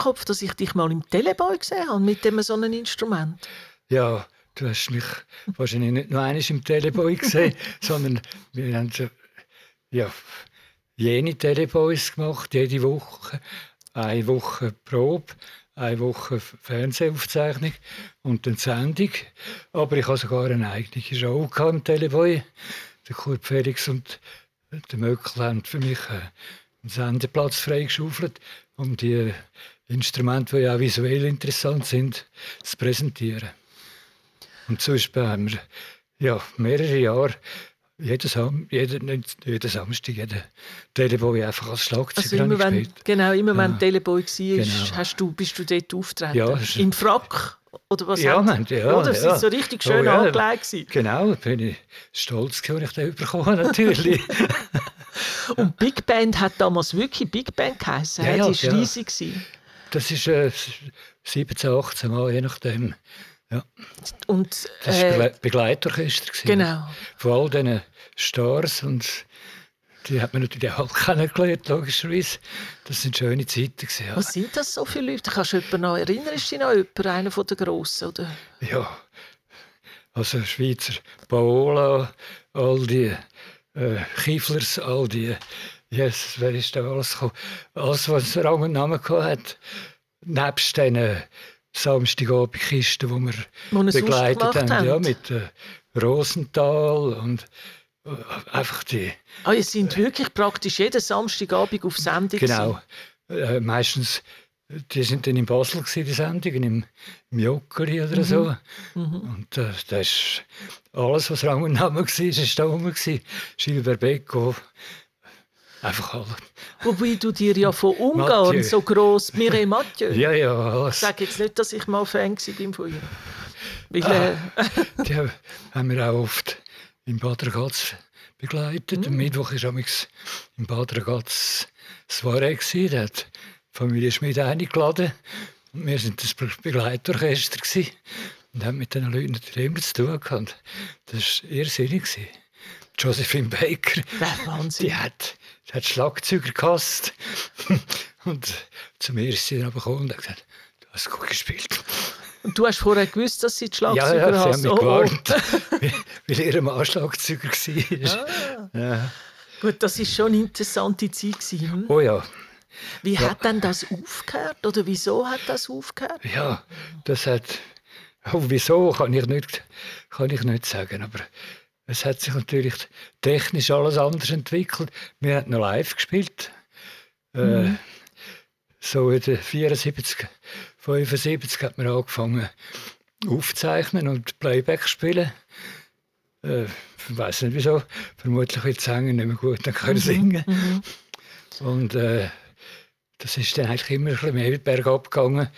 Kopf, dass ich dich mal im Teleboy gesehen habe mit dem so einem Instrument? Ja, du hast mich wahrscheinlich nicht nur einmal im Teleboy gesehen, sondern wir haben ja, jene Teleboys gemacht, jede Woche. Eine Woche Probe, eine Woche Fernsehaufzeichnung und eine Sendung. Aber ich hatte sogar eine eigene Show im Teleboy. Der Kurt Felix und der Möckel haben für mich äh, einen Sendeplatz freigeschaufelt, um die Instrumente, die ja auch visuell interessant sind, zu präsentieren. Und so haben wir ja, mehrere Jahre jeden, Sam jeden, jeden Samstag, jeden Teleboy einfach als Schlagzeuger also immer wenn, Genau, immer ja. wenn Teleboy war, genau. hast du, bist du dort auftreten. Ja, Im Frack? Oder was ja, man, ja, oder? Das ja. war so richtig schön oh, ja. angelegt. Genau, bin ich stolz, als ich den bekommen natürlich. Und Big Band hat damals wirklich Big Band geheißen. Ja, Ja, die war riesig. Gewesen. Das ist äh, 17, 18 Mal, je nachdem. Ja. Und, Das war äh, Begle Begleitorchester. genau. Von all diesen Stars und die hat man natürlich auch kennengelernt, logischerweise. Das sind schöne Zeiten. Gewesen, ja. Was sind das so viele Leute? Kannst du jemanden noch erinnern? Ist dich noch jemand, einer von den Grossen? Oder? Ja, also Schweizer Paola, all die äh, Kieflers, all die, yes, wer ist da alles gekommen? Alles, was Rang und Namen hat, nebst diesen Samstagabendkisten, die wir Wo begleitet gemacht haben, ja, mit äh, Rosenthal und äh, einfach die, Ah, ihr seid wirklich praktisch jeden Samstagabend auf Sendung. genau, äh, meistens, die sind dann in Basel gewesen, die Sendungen, im, im Joggeli oder so. Und äh, das ist alles, was Rang und Name war, ist da rum. gewesen. Gilbert Becco, einfach alle. Wobei du dir ja von Ungarn Mathieu. so gross Mireille Mathieu. Ja, ja, Ich alles. sage jetzt nicht, dass ich mal Fan war von ihr. Weil, Ah. äh, Die haben- wir auch oft in Bad Ragaz begleitet. Am Mittwoch war amigs in Bad Ragaz Soiree. Da hat die Familie Schmid eingeladen. Und wir waren das Be- Begleitorchester gewesen und haben mit diesen Leuten immer zu tun gehabt. Das war irrsinnig. Josephine Baker, die hat, die hat Schlagzeuger gehasst. und zu mir ist sie dann aber gekommen und hat gesagt, du hast gut gespielt. Und du hast vorher gewusst, dass sie die Ja, Schlagzeuger ja, sie haben hasst. mich Oh, oh. gewarnt, weil, weil ihr Mann Schlagzeuger war. Ah. Ja. Gut, das war schon eine interessante Zeit. gewesen, Hm? Oh ja, Wie hat denn das aufgehört? Oder wieso hat das aufgehört? ja, das hat... Oh, wieso, kann ich, nicht, kann ich nicht sagen, aber es hat sich natürlich technisch alles anders entwickelt. Wir haben noch live gespielt. Äh, so in den 74, 75 hat man angefangen aufzeichnen und Playback spielen. Äh, ich weiß nicht wieso. Vermutlich will Sänger nicht mehr gut dann können singen. Und äh, das ist dann eigentlich immer ein bisschen mehr bergab gegangen,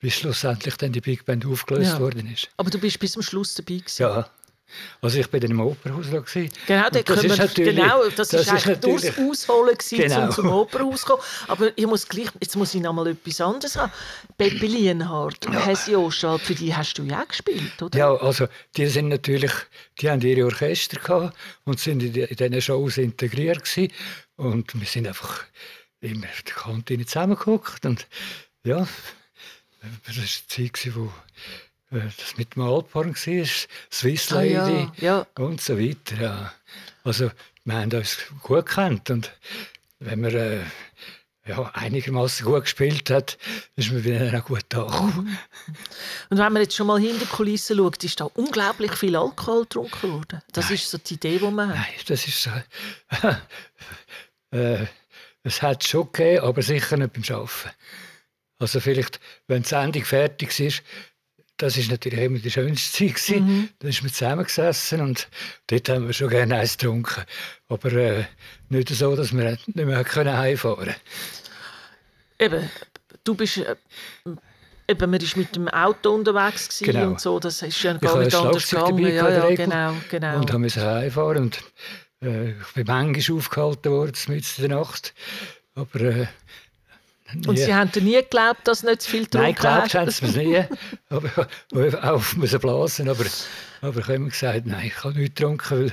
bis schlussendlich dann die Big Band aufgelöst Ja. worden ist. Aber du bist bis zum Schluss dabei. Gewesen. Ja. Also ich bin dann im Opernhaus gewesen. Genau, da das ist natürlich- genau, das, das ist eigentlich durchs Ausholen gewesen, Genau. um zum Opernhaus zu kommen. Aber ich muss gleich, jetzt muss ich noch mal etwas anderes haben. Peppi Lienhardt, ja. Hesi Ostwald, für die hast du ja auch gespielt, oder? Ja, also die sind natürlich, die haben ihre Orchester gehabt und sind in, die, in diesen Shows integriert gewesen. Und wir sind einfach immer in der Kantine zusammengeguckt und ja, das war die Zeit, wo das mit dem Alphorn war, Swiss Ah, Lady ja, ja. und so weiter. Ja. Also wir haben uns gut gekannt und wenn man äh, ja, einigermaßen gut gespielt hat, ist man wieder auch gut angekommen. Und wenn man jetzt schon mal hinter die Kulissen schaut, ist da unglaublich viel Alkohol getrunken worden. Das ist so die Idee, die man hat. Nein, das ist so. äh, es hat es schon gegeben, aber sicher nicht beim Arbeiten. Also vielleicht, wenn die Sendung fertig ist, das ist natürlich immer die schönste Zeit gewesen. Da ist man zusammengesessen und dort haben wir schon gerne eins getrunken. Aber äh, nicht so, dass wir nicht mehr können heimfahren konnten. Eben, du bist... Äh, Eben, man war mit dem Auto unterwegs gewesen Genau. und so, das ist ja Ich gar habe nicht ein anders gegangen. Ja, ja, genau, genau. Und haben müssen heimfahren. Und äh, ich bin manchmal aufgehalten worden, mitten in der Nacht. Aber äh, Und nie- sie haben nie geglaubt, dass nicht zu viel Nein, getrunken geglaubt haben sie mir nie. aber auch müssen blasen. Aber, aber ich habe immer gesagt, nein, ich habe nichts getrunken,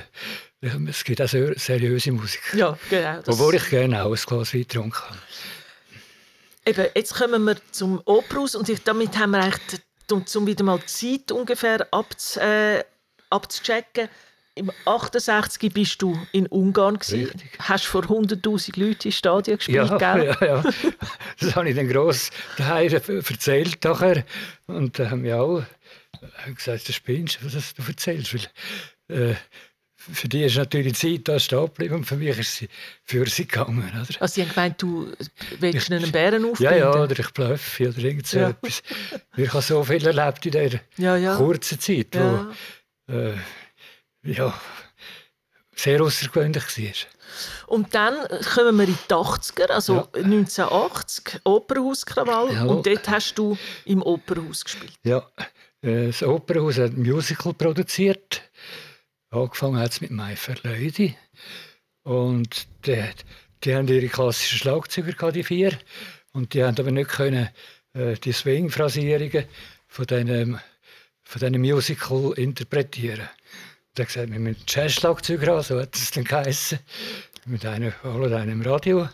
weil es gibt auch ser- seriöse Musik. Ja, genau. Obwohl ich gerne auch ein Glas Wein getrunken habe. Eben, jetzt kommen wir zum Opernhaus und ich, damit haben wir eigentlich, um wieder mal die Zeit ungefähr abz, äh, abzuchecken, im 68 bist du in Ungarn gewesen. Richtig. Hast vor 100.000 Leuten im Stadion gespielt, Ja, gell? ja, ja. Das habe ich dann gross daheim erzählt nachher. Und da haben wir auch äh, gesagt, du spinnst, was du erzählst. Weil, äh, für die ist natürlich die Zeit da stehen geblieben und für mich ist sie für sie gegangen. Oder? Also sie haben gemeint, du willst einen Bären Ja, aufbinden? ja, oder ich bluffe oder irgend so Ja. etwas. Ich habe so viel erlebt in dieser Ja, ja. kurzen Zeit, Ja. wo äh, ja, sehr außergewöhnlich war. Und dann kommen wir in die 80er, also Ja. 1980, Opernhauskrawall. Ja. Und dort hast du im Opernhaus gespielt. Ja, äh, das Opernhaus hat ein Musical produziert. Angefangen hat es mit Mai Verleudi. Und die, die haben ihre klassischen Schlagzeuger, gehabt, die vier. Und die haben aber nicht können, äh, die Swing-Phrasierungen von diesem von Musical interpretieren. Er hat gesagt, wir müssen Jazz-Schlagzeuger haben, so hat es dann geheißen. Mit einem, alle einem Radio.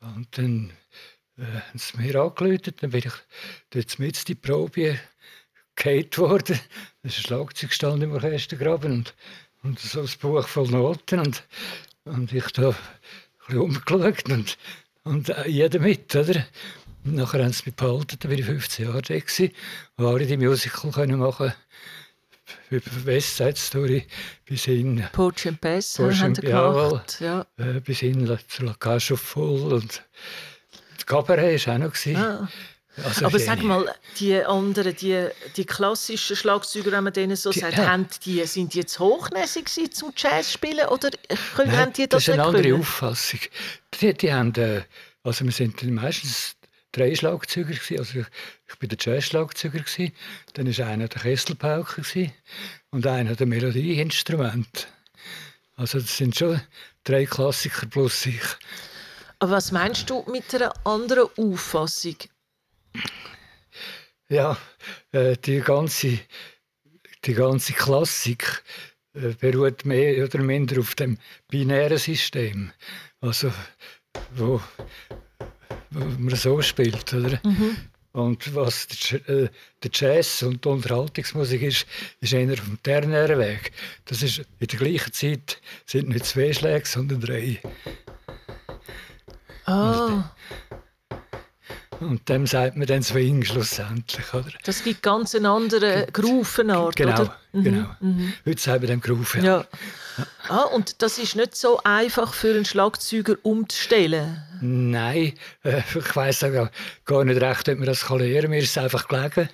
Und dann äh, haben sie mir angerufen, dann bin ich dort mit die Probe gehalten worden. Da ist ein Schlagzeug gestanden im Orchestergraben und, und so ein Buch voll Noten. Und, und ich da ein bisschen umgeschaut und, und jeder mit, oder? Nachher haben sie mich behalten, da war ich 15 Jahre gewesen, und alle die Musical können machen über West Side Story bis hin, Poach and Poach haben sie gemacht. Ja. äh, bis hin La- zu La Cage aux Folles und das Cabaret war auch noch. Ah. Also Aber sag mal, die anderen, die, die klassischen Schlagzeuger, wenn man denen so Die- sagt, ja. die, sind die jetzt hochnäsig zum Jazz spielen oder können, Nein, haben die das, das ist eine andere können? Auffassung. Die, die haben, äh, also wir sind meistens drei Schlagzeuger gewesen. Also ich, ich bin der Jazz-Schlagzeuger gewesen. Dann ist einer der Kesselpauker gewesen und einer der Melodieinstrument. Also das sind schon drei Klassiker plus ich. Aber was meinst du mit einer anderen Auffassung? Ja, äh, die ganze, die ganze Klassik äh, beruht mehr oder minder auf dem binären System. Also, wo man so spielt, oder? Und was der, äh, der Jazz und die Unterhaltungsmusik ist, ist auf dem ternären Weg. Das ist in der gleichen Zeit sind nicht zwei Schläge, sondern drei. Ah, Und dem sagt man dann Swing schlussendlich, oder? das gibt ganz eine andere Groufenart, Genau, oder? Mhm, genau. Heute sagen wir dem Groove. Ja. Ah, und das ist nicht so einfach für einen Schlagzeuger umzustellen. Nein, äh, ich weiß auch gar- nicht recht, ob man das kann lernen kann. Mir ist es einfach gelegen.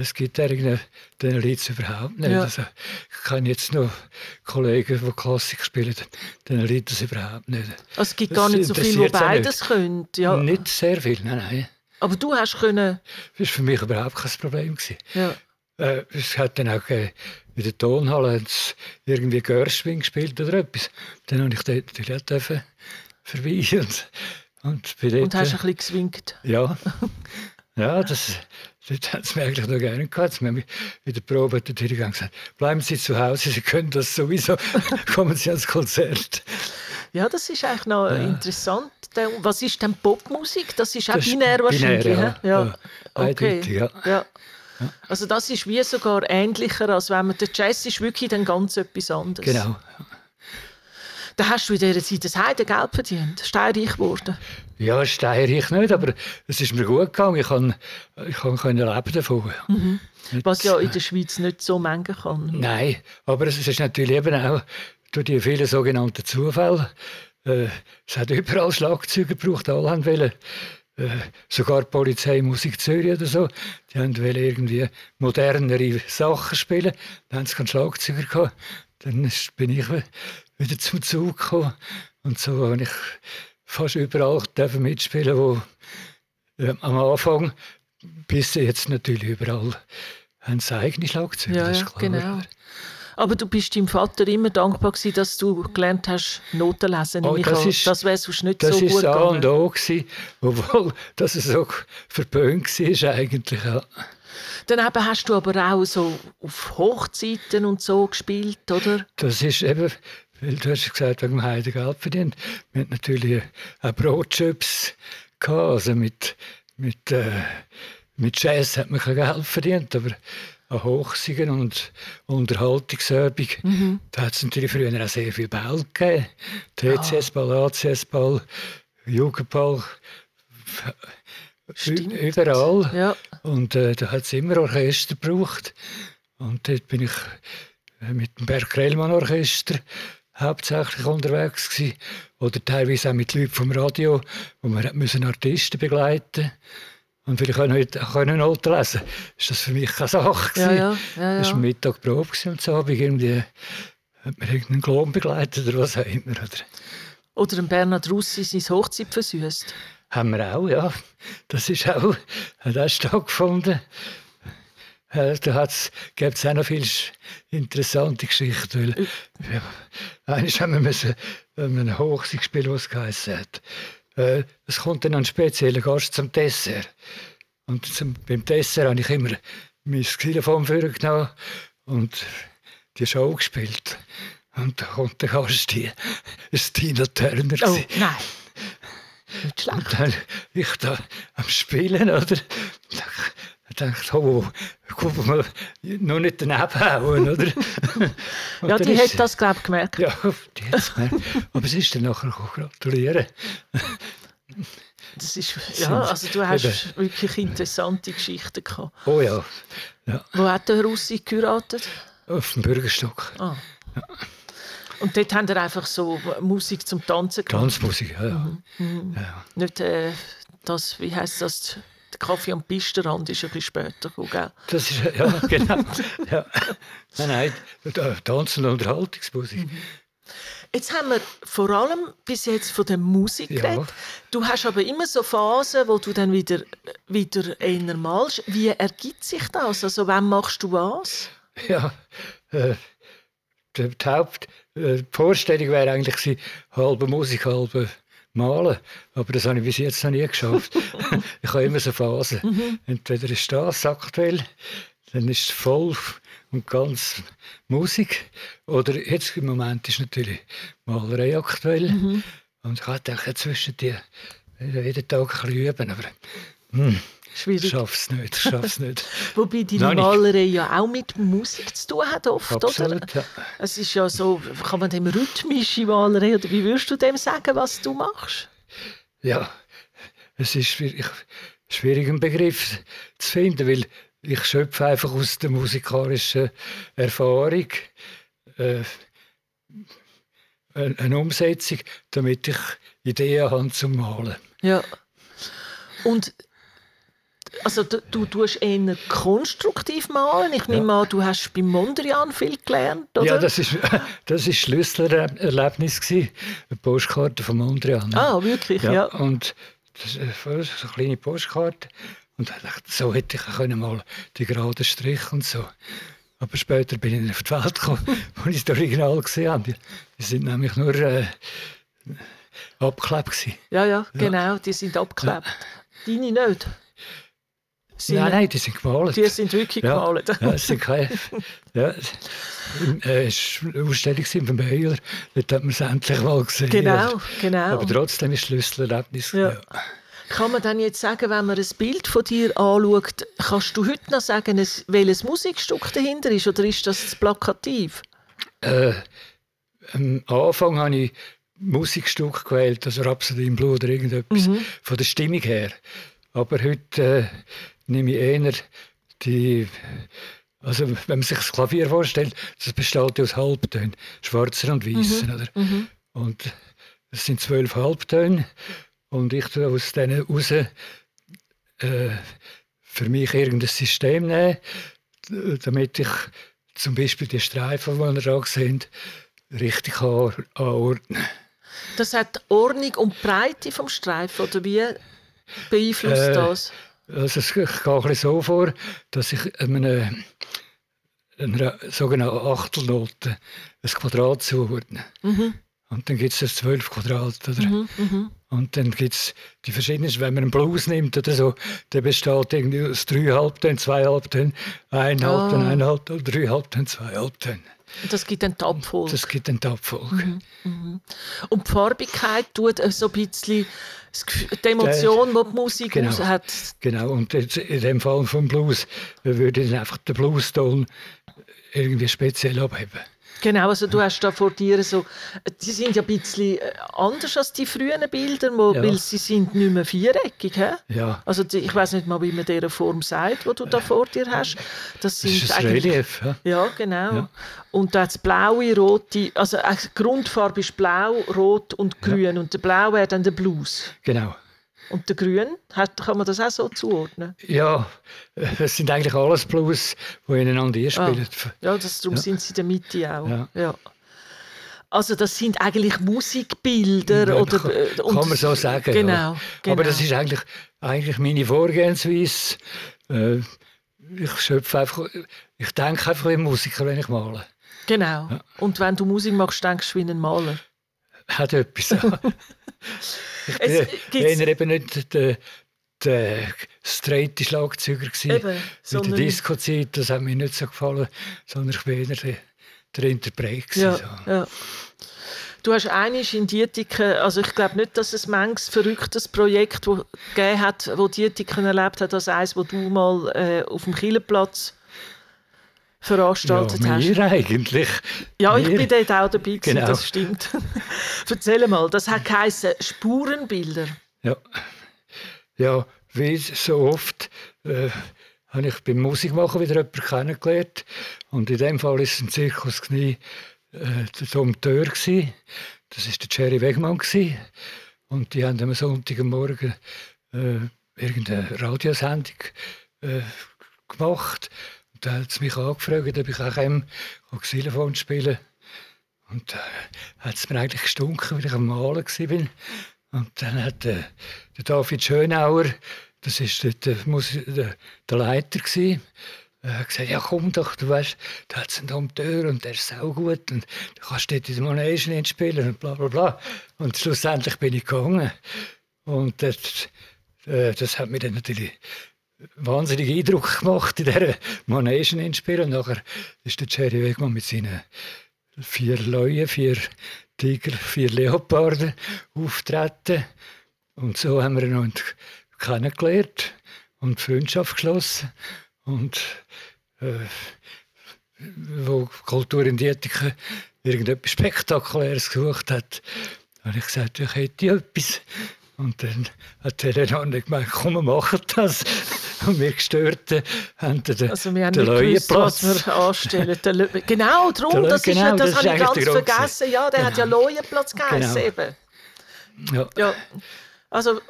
Es gibt den Lied überhaupt nicht. Ja. Also, ich kenne jetzt noch Kollegen, die Klassik spielen, denen Lied das überhaupt nicht. Also es gibt Das gar nicht so viele, die beides können. Ja. Nicht sehr viel, nein, nein. Aber du hast können. Das war für mich überhaupt kein Problem. Ja. Äh, es hat dann auch in der Tonhalle haben sie irgendwie Gershwin gespielt oder etwas. Dann habe ich dort natürlich auch vorbei und, und bin dort, Und hast äh, ein bisschen geswingt. Ja, ja das, das hat es mir eigentlich noch gerne gehabt. Jetzt haben in der Probe hat der Dirigent gesagt, bleiben Sie zu Hause, Sie können das sowieso, kommen Sie ans Konzert. Ja, das ist eigentlich noch interessant. Der- Was ist denn Popmusik? Das ist auch Das ist binär wahrscheinlich. binär, ja. ja. Ja, Okay. eindeutig, ja. ja. Also das ist wie sogar ähnlicher, als wenn man der Jazz ist wirklich dann ganz etwas anderes. Genau. Da hast du in dieser Zeit das Heidengeld verdient, steinreich geworden. Ja, Steierich nicht, aber es ist mir gut gegangen. Ich kann, ich kann leben davon. Was ja in der Schweiz nicht so mengen kann. Nein, aber es ist natürlich eben auch durch die vielen sogenannten Zufälle. Äh, es hat überall Schlagzeuger gebraucht, alle haben wollen. Äh, sogar die Polizei Musik Zürich oder so, die haben irgendwie modernere Sachen spielen. Dann haben sie keinen Schlagzeuger gehabt. Dann bin ich wieder zum Zug gekommen. Und so habe ich fast überall mitspielen, wo äh, am Anfang bis jetzt natürlich überall haben sie eigene Schlagzeuger. Ja, das ist klar. genau. Aber du bist deinem Vater immer dankbar gewesen, dass du gelernt hast, Noten lesen. Oh, das ist- das wäre sonst nicht Das so gut A und gegangen. O gewesen, obwohl das so verböhnt war eigentlich. Ja. Dann eben hast du aber auch so auf Hochzeiten und so gespielt, oder? Das ist eben, weil du hast gesagt, wegen dem Heiden Geld verdient. Wir hatten natürlich auch gehabt. Also mit, mit, äh, mit Jazz hat man kein Geld verdient, aber an Hochsingen und Unterhaltungsübung, Mhm. da hat es natürlich früher auch sehr viel Ball gegeben. TCS-Ball, ACS-Ball, Jugendball, Stimmt. überall. Ja. Und äh, da hat es immer Orchester gebraucht. Und dort bin ich äh, mit dem Berg Krellmann Orchester hauptsächlich unterwegs gewesen. Oder teilweise auch mit Leuten vom Radio, wo wir müssen Artisten begleiten Und weil ich auch nicht können Noten lesen konnte, ist das für mich keine Sache. Ja, gewesen. ja, ja, Das war ja. Mittag Probe und so habe ich irgendwie hat mir irgendeinen Klon begleitet oder was auch immer. Oder Oder ein Bernhard Russi seine Hochzeit versüßt. Haben wir auch, ja. Das ist auch, hat auch stattgefunden. Da gibt es auch noch viele interessante Geschichten. Weil, ja, einmal haben wir müssen, wenn wir eine Hochzeit gespielt, was geheißen hat. Äh, Es kommt dann ein spezieller Gast zum Dessert. Und zum, beim Dessert habe ich immer mein Xylophon vorgenommen und die Show gespielt. Und da kommt der Gast, die, das ist Tina Turner. Oh, nein. Nicht schlecht. Und dann ich da am Spielen, oder? Ich dachte, oh, guck mal, noch nicht daneben hauen, oder? Ja, die hat das, glaube ich, gemerkt. Ja, die hat es gemerkt. Aber sie ist dann nachher gratulieren. Das ist, ja, also du hast Eben. wirklich interessante Geschichten gehabt. Oh ja, ja Wo hat der Russi geheiratet? auf dem Bürgerstock. Ah. Und dort haben wir einfach so Musik zum Tanzen gehabt. Tanzmusik, ja. ja. Mhm. ja. Nicht äh, das, wie heisst das? Der Kaffee am Pistenrand ist ein bisschen später gekommen, gell? Das ist, ja, genau. ja. Nein, nein, da- Tanz- und Unterhaltungsmusik. Mhm. Jetzt haben wir vor allem bis jetzt von der Musik Ja. geredet. Du hast aber immer so Phasen, wo du dann wieder, wieder eher malst. Wie ergibt sich das? Also wann machst du was? Ja, äh, die, die Haupt, äh, wäre eigentlich halbe Musik, halbe Malen. Aber das habe ich bis jetzt noch nie geschafft. ich habe immer so Phasen. Entweder ist das aktuell, dann ist es voll und ganz Musik. Oder jetzt im Moment ist natürlich Malerei aktuell. Und ich denke, zwischen die jeden Tag ein bisschen üben. Aber ich Schwierig. schaffe es nicht. Ich schaffe es nicht. Wobei deine Nein, Malerei ja auch mit Musik zu tun hat oft, oder? Absolut, ja. Es ist ja so, kann man dem rhythmische Malerei, oder wie würdest du dem sagen, was du machst? Ja, es ist schwierig, schwierig, einen Begriff zu finden, weil ich schöpfe einfach aus der musikalischen Erfahrung äh, eine eine Umsetzung, damit ich Ideen habe zum Malen. Ja. Und also du, du tust eher konstruktiv malen. Ich nehme an, du hast beim Mondrian viel gelernt, oder? Ja, das ist das ist Schlüsselerlebnis eine Postkarte von Mondrian. ah, wirklich, ja. Ja, und das eine so eine kleine Postkarte. Und dachte, so hätte ich können mal die geraden Striche und so. Aber später bin ich auf die Welt gekommen, wo ich das Original gesehen habe. Die, sind nämlich nur äh, abgeklebt. Gewesen. Ja, ja, genau, die sind abgeklebt. Deine nicht? Sie- Nein, nein, die sind gemalt. Die sind wirklich ja, gemalt. Ja, es sind keine. Ja, äh, es war eine Ausstellung in vom Beiler. Dort hat man es endlich mal gesehen. Genau, genau. Aber trotzdem ist Schlüsselerlebnis. Ja. Ja. Kann man dann jetzt sagen, wenn man ein Bild von dir anschaut, kannst du heute noch sagen, es- welches Musikstück dahinter ist? Oder ist das plakativ? Äh, am Anfang habe ich Musikstück gewählt, also Rhapsody in Blue oder irgendetwas, von der Stimmung her. Aber heute äh, nehme ich eher die. Also, wenn man sich das Klavier vorstellt, das besteht aus Halbtönen, schwarzer und weißen. Oder? Und es sind zwölf Halbtöne. Und ich tue aus denen raus äh, für mich irgendein System nehmen, damit ich zum Beispiel die Streifen, die ihr da seht, richtig an- anordnen Das hat die Ordnung und die Breite vom Streifen, oder wie beeinflusst Äh, das? Also es geht so vor, dass ich eine, einer sogenannten Achtelnote ein Quadrat zuordne. Und dann gibt es zwölf Quadrat. Oder? Und dann gibt es die verschiedenen, wenn man einen Blues nimmt oder so, der besteht irgendwie aus drei Halbtönen, zwei Halbtönen, ein Halbton, Ah. ein Halbton, drei Halbtöne, zwei Halbtöne. Das gibt dann die Abfolge. Das gibt eine Abfolge. Und die Farbigkeit tut so ein bisschen die Emotion, die die Musik Genau. hat. Genau, und in dem Fall vom Blues würde ich einfach den Blueston irgendwie speziell abheben. Genau, also du hast da vor dir so, die sind ja ein bisschen äh, anders als die frühen Bilder, wo, Ja. weil sie sind nicht mehr viereckig, hä? Ja, Also die, ich weiß nicht mal, wie man dieser Form sagt, wo du da vor dir hast. Das das sind ist ein Relief. Ja. Ja, genau. Ja. Und da das blaue, rote, also äh, die Grundfarbe ist blau, rot und grün. Und der blau wäre dann der Blues. Genau. Und der grün, kann man das auch so zuordnen? Ja, es sind eigentlich alles Blues, die ineinander einspielen. Ja, das, darum sind sie in der Mitte auch. Ja. Ja. Also das sind eigentlich Musikbilder Ja, oder kann, äh, und- kann man so sagen. Genau, ja. genau. Aber das ist eigentlich, eigentlich meine Vorgehensweise. Äh, ich schöpfe einfach, ich denke einfach wie ein Musiker, wenn ich male. genau. Und wenn du Musik machst, denkst du wie ein Maler. Hat etwas. ich Es bin gibt's- eher eben nicht der, der straighte Schlagzeuger gewesen. Eben, Mit der sondern- Disco-Zeit, das hat mir nicht so gefallen, sondern ich bin eher der, der Interpret. Ja, so. ja. Du hast einiges in Dietiken, also ich glaube nicht, dass es manches verrücktes Projekt wo gegeben hat, wo Dietiken erlebt hat, als eins, wo du mal äh, auf dem Killenplatz veranstaltet ja, hast. eigentlich. Ja, ich Mir. bin dort auch dabei, gewesen, Genau. das stimmt. Erzähl mal, das hat geheißen Spurenbilder. Ja, ja wie so oft äh, habe ich beim Musikmachen wieder jemanden kennengelernt. Und in dem Fall war es ein Zirkus Knie, äh, der Dompteur. gsi. Das war der Jerry Wegmann. gsi. Und die haben am Sonntagmorgen äh, irgendeine Radiosendung äh, gemacht. Und da hat sie mich angefragt, ob ich auch ähm, Xylophon spielen Und da hat es mir eigentlich gestunken, weil ich am Malen war. Und dann hat der, der David Schönauer, das ist der, der, der, der Leiter, gewesen, äh, gesagt, ja komm doch, du weißt, da hat es einen Dompteur und der ist auch gut und du kannst dort in der Manege spielen und bla bla bla. Und schlussendlich bin ich gegangen. Und das, äh, das hat mir dann natürlich wahnsinnig Eindruck gemacht in dieser Manegen spielen. Und nachher ist der Jerry Wegmann mit seinen vier Leuen, vier Tiger, vier Leoparden auftreten. Und so haben wir einander kennengelernt und Freundschaft geschlossen. Und äh, wo Kultur in Dietiken irgendetwas Spektakuläres gesucht hat, habe ich gesagt, ich hätte etwas. Und dann hat er dann gemeint, komm, wir machen das. Und wir Gestörten haben den, Also wir haben den gewusst, was wir anstellen. Genau, darum, das, ist, genau, ja- das, das ist habe ich ganz vergessen. Ja, der hat ja Leuenplatz geheißen Genau. eben. Ja. Ja. Also,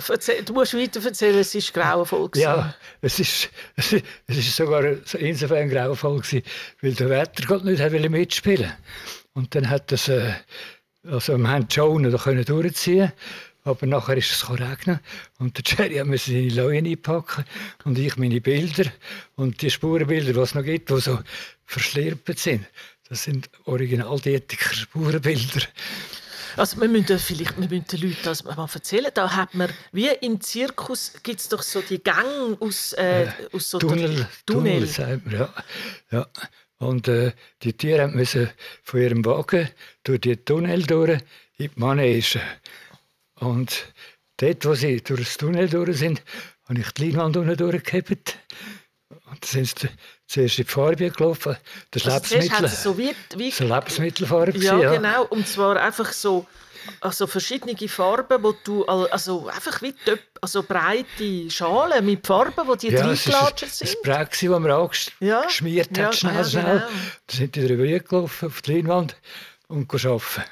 du musst weiter erzählen, es ist grauenvoll. gewesen. Ja, es ist, es ist sogar insofern grauenvoll gewesen, weil der Wettergott nicht wollte mitspielen Und dann hat das, äh, also wir haben die Show noch können durchziehen aber nachher ist es regnen und der Jerry mir seine Leuen einpacken und ich meine Bilder und die Spurenbilder, die es noch gibt, die so verschlirpt sind. Das sind original-Dietiker Spurenbilder. Also wir müssen vielleicht wir müssen den Leuten das mal erzählen. Da hat man, wie im Zirkus gibt es doch so die Gänge aus, äh, aus so Tunnel, Tunnel. Tunnel, sagt man, ja. ja. Und äh, die Tiere müssen von ihrem Wagen durch die Tunnel durch in die Manege. Und dort, wo sie durch das Tunnel durch sind, habe ich die Leinwand unten durchgehebt. Und dann sind sie zuerst in die Farbe gelaufen. Das Also Lebensmittel. es so wie, wie so Lebensmittelfarbe. ja, gewesen, genau. Und zwar einfach so also verschiedene Farben, wo du al- also einfach wie Töp, also breite Schalen mit Farben, wo die Ja, ja, war reingelatscht ein, sind. ein Brett, das man Ja, angeschmiert ja, hat, schnell, ja, schnell. genau. Da sind die drüber gelaufen auf die Leinwand und arbeiten.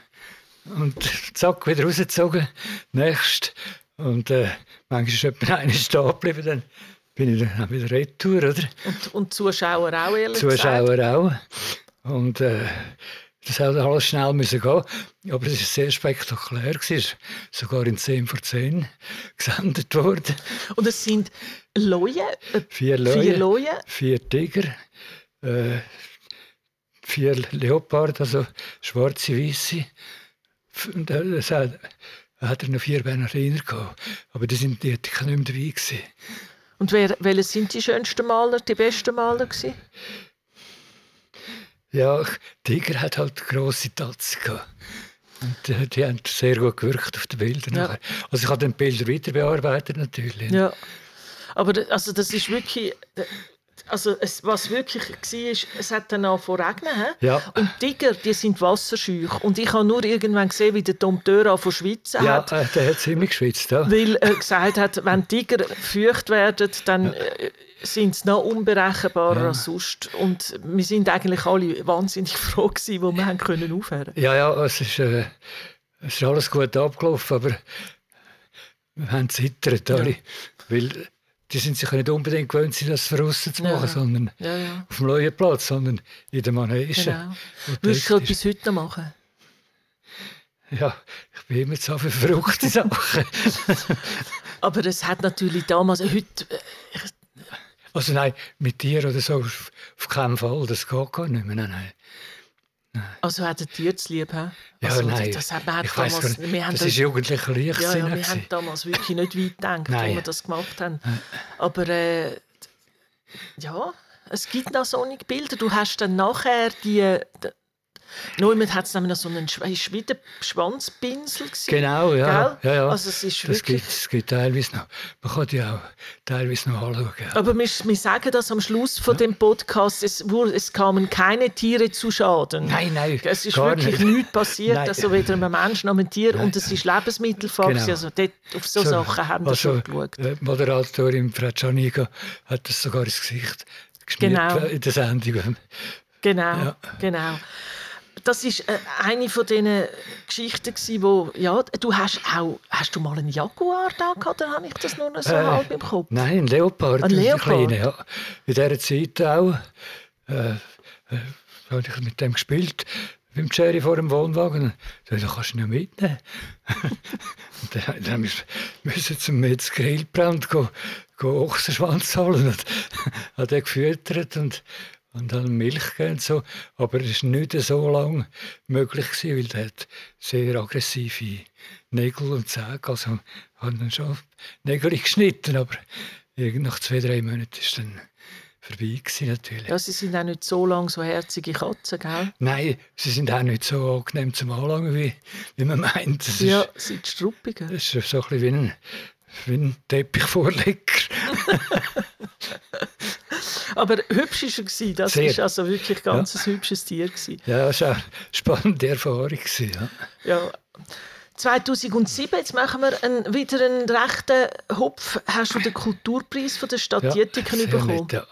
Und zack, wieder rausgezogen. Nächst. Und äh, manchmal ist jemand einer stehen geblieben, dann bin ich dann wieder retour, oder? Und, und Zuschauer auch, ehrlich gesagt. Zuschauer auch. Und äh, das hat alles schnell müssen gehen. Aber es war sehr spektakulär. gewesen. Es ist sogar in 10 vor 10 gesendet worden. Und es sind Leuen, äh, Vier Leute. vier vier Tiger, äh, vier Leopard, also schwarze, weiße. Es hat, er noch vier Bernhardiner gehabt. Aber die sind die nicht mehr dabei gewesen. Und wer, welche sind die schönsten Maler, die besten Maler gewesen? Ja, Tiger hat halt grosse Tatzen gehabt. Und die, die haben sehr gut gewirkt auf den Bildern. Ja. Also ich habe den Bilder weiter bearbeitet natürlich. Ja. Aber also das ist wirklich... Also es, was wirklich war, ist, es hat dann zu regnen. Ja. Und Tiger, die sind wasserscheu. Und ich habe nur irgendwann gesehen, wie der Dompteur angefangen zu schwitzen Ja, hat. äh, der hat ziemlich geschwitzt. Ja. Weil er gesagt hat, wenn Tiger feucht werden, dann äh, sind sie noch unberechenbarer als sonst. Und wir sind eigentlich alle wahnsinnig froh gewesen, wo wir haben können aufhören Ja, ja, es ist, äh, es ist alles gut abgelaufen, aber wir haben zittert alle. Weil die sind sich nicht unbedingt gewöhnt, sind, das von außen zu machen, Ja. sondern Ja, ja. auf dem neuen Platz, sondern in der Manege. Genau. Würdest du bis heute machen? Ja, ich bin immer so für verrückte Sachen. Aber es hat natürlich damals, heute, äh, Also nein, mit dir oder so auf, auf keinen Fall, das geht gar nicht mehr. Nein, nein. Also hat er Tier zu lieb? Ja, also, nein. Das hat man hat ich weiss damals, nicht. wir das da- ist jugendlicher ja, Leichtsinn. ja, wir gewesen. haben damals wirklich nicht weit gedacht, Nein. wo wir das gemacht haben. Aber äh, ja, es gibt noch solche Bilder. Du hast dann nachher die... die Neumann hat es nämlich noch so einen Schwe- ist wie der Schwanzpinsel gewesen. Genau, ja. Ja, ja. Also es ist das wirklich... gibt es gibt teilweise noch. Man kann die auch teilweise noch anschauen. ja. Aber wir, wir sagen das am Schluss von dem Podcast, es, wurde, es kamen keine Tiere zu Schaden. Nein, nein, Es ist wirklich nicht. nichts passiert, Nein. also weder einem Menschen noch einem Tier. Und es ist Lebensmittelfach. Genau. Also dort, auf so, Sachen haben wir also, schon geschaut. äh, Die Moderatorin Frau Gianniga hat das sogar ins Gesicht geschmiert Genau. in der Sendung. Genau, Ja. genau. Das ist äh, eine von diesen Geschichten, wo ja, du hast auch, hast du mal einen Jaguar da gehabt, oder habe ich das nur so Äh, halb im Kopf? Nein, ein Leopard. Ein Leopard? kleiner, ja. In dieser Zeit auch äh, äh, habe ich mit dem gespielt, beim Cherry vor dem Wohnwagen. Da kannst du ihn mitnehmen. dann, dann müssen wir zum Metzger Hilbrand go, go Ochsenschwanz holen. Und hat er gefüttert und, und dann Milch gegeben und so. Aber es war nicht so lange möglich, gewesen, weil der hat sehr aggressive Nägel und Zähne. Also haben dann schon Nägel geschnitten, aber nach zwei, drei Monaten ist dann vorbei gewesen, natürlich. Ja, sie sind auch nicht so lang so herzige Katzen, gell? Nein, sie sind auch nicht so angenehm zum Anlangen, wie, wie man meint. Das Ja, ist, sind struppiger. das ist so ein bisschen wie ein, wie ein Teppichvorleger. Aber hübsch war er. gewesen. Das Sehr. ist also wirklich ganz ein hübsches Tier. Gewesen. Ja, das war eine spannende Erfahrung. gewesen, Ja. Ja. 2007, jetzt machen wir einen, wieder einen rechten Hupf, hast du den Kulturpreis von der Stadt Ja, Dietiken bekommen. nett, ja.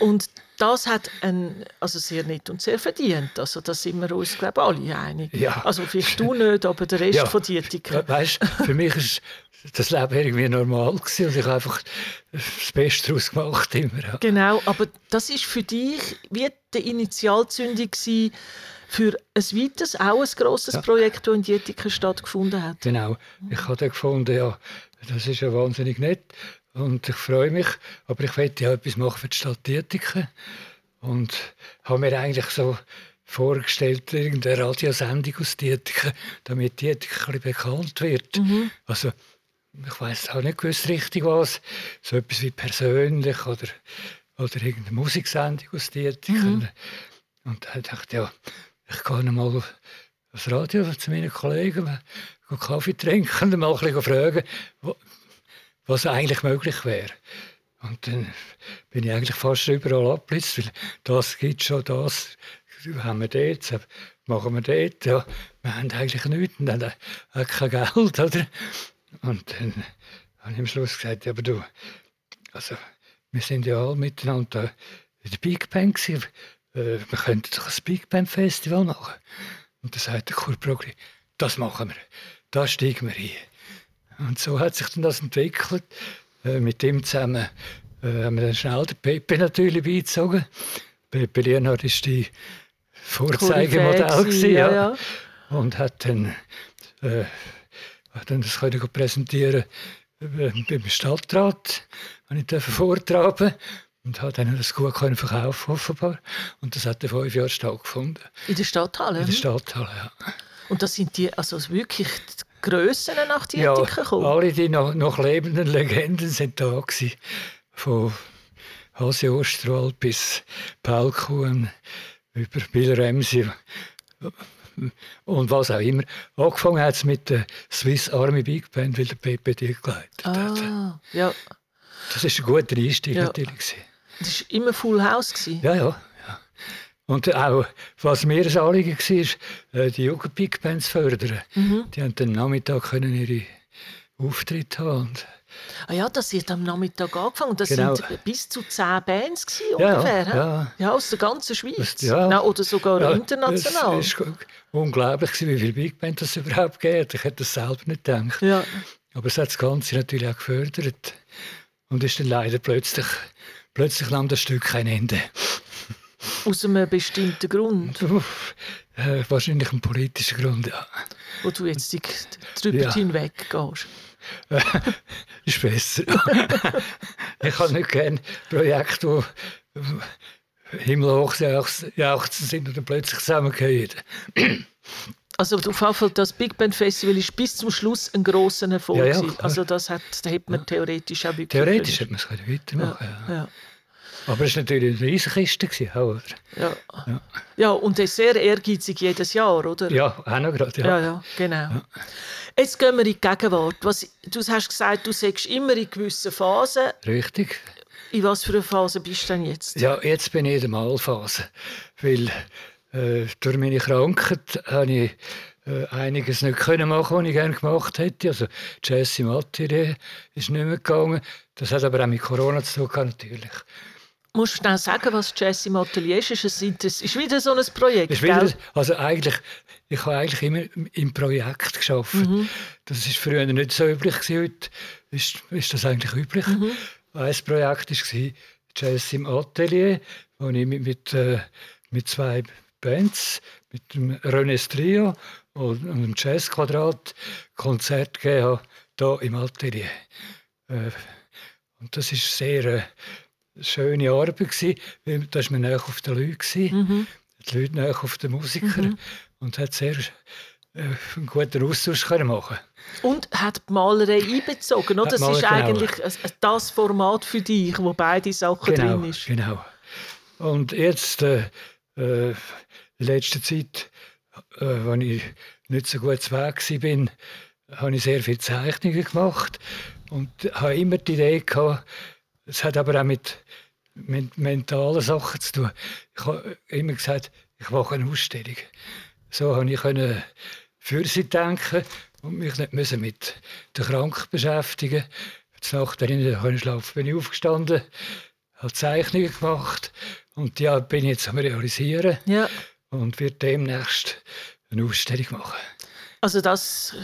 Und das hat ein, also sehr nett und sehr verdient. Also da sind wir uns, glaube ich, alle einig. Ja. Also vielleicht du nicht, aber der Rest Ja. von Dietiken. Weißt, für mich ist das Leben irgendwie normal gewesen und ich habe einfach das Beste daraus gemacht immer. Genau, aber das ist für dich wie die Initialzündung gewesen für ein weiteres, auch ein grosses Projekt, das in Dietiken stattgefunden hat. Genau. Ich habe gefunden, ja, das ist ja wahnsinnig nett und ich freue mich, aber ich möchte ja etwas machen für die Stadt Dietiken und habe mir eigentlich so vorgestellt, irgendeine Radiosendung aus Dietiken, damit Dietiken ein bisschen bekannt wird. Also, ich weiß auch nicht gewusst richtig was, so etwas wie persönlich oder, oder irgendeine Musiksendung aus Dietiken. Und da dachte ich, ja, ich gehe mal aufs Radio zu meinen Kollegen, Kaffee trinken und mal ein fragen, was eigentlich möglich wäre. Und dann bin ich eigentlich fast überall abgeblitzt, weil das gibt schon, das haben wir dort, das machen wir dort. Ja, wir haben eigentlich nichts und dann auch kein Geld, oder? Und dann habe ich am Schluss gesagt, aber du, also, wir sind ja alle miteinander in der Big Bang gewesen. Äh, wir könnten doch ein Big Bang Festival machen. Und dann sagt der Kurprogli, das machen wir, da steigen wir ein. Und so hat sich dann das entwickelt. Äh, mit ihm zusammen äh, haben wir dann schnell den Pepe natürlich beizogen. Pepe Lienhardt ist die Vorzeigemodell gewesen, ja. ja. Und hat dann, äh, hat dann das können präsentieren äh, beim Stadtrat. Habe ich dürfen vortragen und habe dann das gut können verkaufen offenbar. Und das hat fünf Jahre stattgefunden. In der Stadthalle. In der hm? Stadthalle, ja. Und das sind die, also wirklich Grössen nach die Ja, gekommen? alle die noch, noch lebenden Legenden sind da gewesen. Von Hase Osterwald bis Paul Kuhn über Bill Ramsey und was auch immer. Angefangen hat es mit der Swiss Army Big Band, weil der Pepe die geleitet hat. Ah, ja. Das war ein guter Einstieg Ja. natürlich. Das war immer Full House. Gewesen. Ja, ja. Und auch, was mir ein Anliegen war, äh, die Jugend Big Bands fördern. Mhm. Die haben den Nachmittag können ihre Auftritte haben. Und Ah ja, das hat am Nachmittag angefangen. Das Genau. sind bis zu zehn Bands gewesen, Ja, ungefähr. ja. ja, aus der ganzen Schweiz. Das- ja. Nein, oder sogar Ja, international. Es war unglaublich, wie viele Big Band es überhaupt gibt. Ich hätte das selber nicht gedacht. Ja. Aber es hat das Ganze natürlich auch gefördert. Und ist dann leider plötzlich, plötzlich nahm das Stück kein Ende. Aus einem bestimmten Grund, äh, wahrscheinlich ein politischer Grund, ja. wo du jetzt drüber Ja. hinweg gehst. ist besser. ich habe nicht gerne Projekte, die himmelhoch jauchzen sind und dann plötzlich zusammengehen. Also auf jeden Fall, das Big Band Festival ist bis zum Schluss ein grosser Erfolg. Ja, ja, also das hat, da hätte man theoretisch auch wirklich... Theoretisch können. hätte man es weitermachen Ja, ja. Ja. Aber es war natürlich eine auch, oder? Ja. Ja. und er ist sehr ehrgeizig jedes Jahr, oder? Ja, auch noch gerade. Ja. ja, ja genau. Jetzt gehen wir in die Gegenwart. Was, du hast gesagt, du sagst immer in gewissen Phasen. Richtig. In was für einer Phase bist du denn jetzt? Ja, jetzt bin ich in der Malphase. Weil äh, durch meine Krankheit habe ich äh, einiges nicht können machen, was ich gerne gemacht hätte. Also im Atelier ist nicht mehr gegangen. Das hat aber auch mit Corona zu tun natürlich. Musst du schnell sagen, was Jazz im Atelier ist? Es, ist wieder so ein Projekt, wieder, also eigentlich, ich habe eigentlich immer im Projekt geschafft. Mhm. Das ist früher nicht so üblich gewesen. Heute ist, ist das eigentlich üblich. Mhm. Ein Projekt war Jazz im Atelier, wo ich mit, mit, äh, mit zwei Bands, mit dem René Trio und, und dem Jazz Quadrat Konzert gegeben habe, hier im Atelier. Äh, und das ist sehr äh, schöne Arbeit gewesen, weil da war man näher auf den Leuten gewesen Mhm. die Leute näher auf den Musiker und hat sehr äh, einen guten Austausch können machen Und hat die Malerei einbezogen, oder? Das ist genau. eigentlich das Format für dich, wo beide Sachen Genau, drin ist. genau. Und jetzt, äh, äh, in letzter Zeit, äh, als ich nicht so gut zu Weg war, habe ich sehr viele Zeichnungen gemacht und habe immer die Idee gehabt, es hat aber auch mit, mit mentalen Sachen zu tun. Ich habe immer gesagt, ich mache eine Ausstellung. So konnte ich für sie denken und mich nicht müssen mit der Krankheit beschäftigen. Die Nacht ich schlafen, bin ich aufgestanden, habe Zeichnungen gemacht und die bin ich jetzt am realisieren Ja. und wird demnächst eine Ausstellung machen. Also das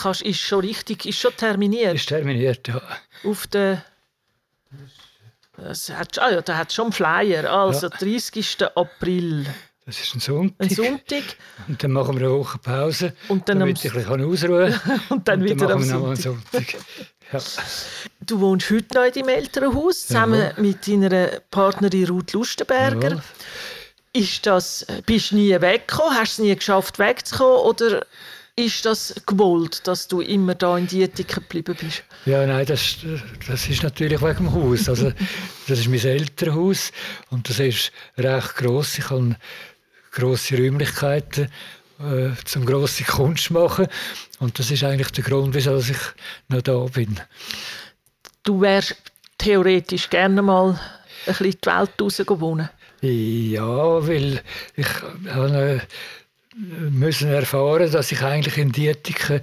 kannst, ist schon richtig, ist schon terminiert. Ist terminiert, ja. auf der das hat, ah ja, da hat schon einen Flyer. Also 30. April, Das ist ein Sonntag. ein Sonntag. Und dann machen wir eine Woche Pause, Und dann am- damit ich ein bisschen ausruhen kann. Und dann wieder am machen wir nochmal Sonntag. Sonntag. Ja. Du wohnst heute noch in deinem Elternhaus, zusammen Jawohl. mit deiner Partnerin Ruth Lustenberger. Jawohl. Ist das, bist du nie weggekommen? Hast du es nie geschafft, wegzukommen? Oder ist das gewollt, dass du immer da in Dietiken geblieben bist? Ja, nein, das, das ist natürlich wegen dem Haus. Also, das ist mein Elternhaus und das ist recht gross. Ich habe grosse Räumlichkeiten äh, zum grosse Kunst machen und das ist eigentlich der Grund, wieso ich noch da bin. Du wärst theoretisch gerne mal ein bisschen in die Welt raus wohnen. Ja, weil ich habe äh, müssen erfahren, dass ich eigentlich in Dietiken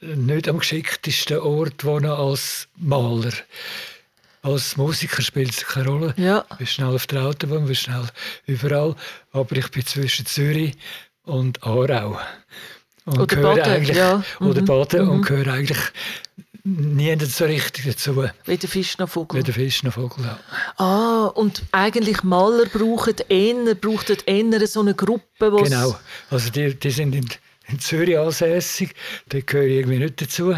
nicht am geschicktesten Ort wohne als Maler. Als Musiker spielt es keine Rolle. Ja. Du bist schnell auf der Autobahn, bist schnell überall. Aber ich bin zwischen Zürich und Aarau. Und Oder Baden, ja. Oder Mhm. Baden und gehöre eigentlich nie so richtig dazu. Weder Fisch noch Vogel. Wie der Fisch noch Vogel. Ja. Ah, und eigentlich Maler brauchen eher, brauchen eher so eine Gruppe, wo's- Genau. Also die, die sind in, in Zürich ansässig, da gehöre ich irgendwie nicht dazu.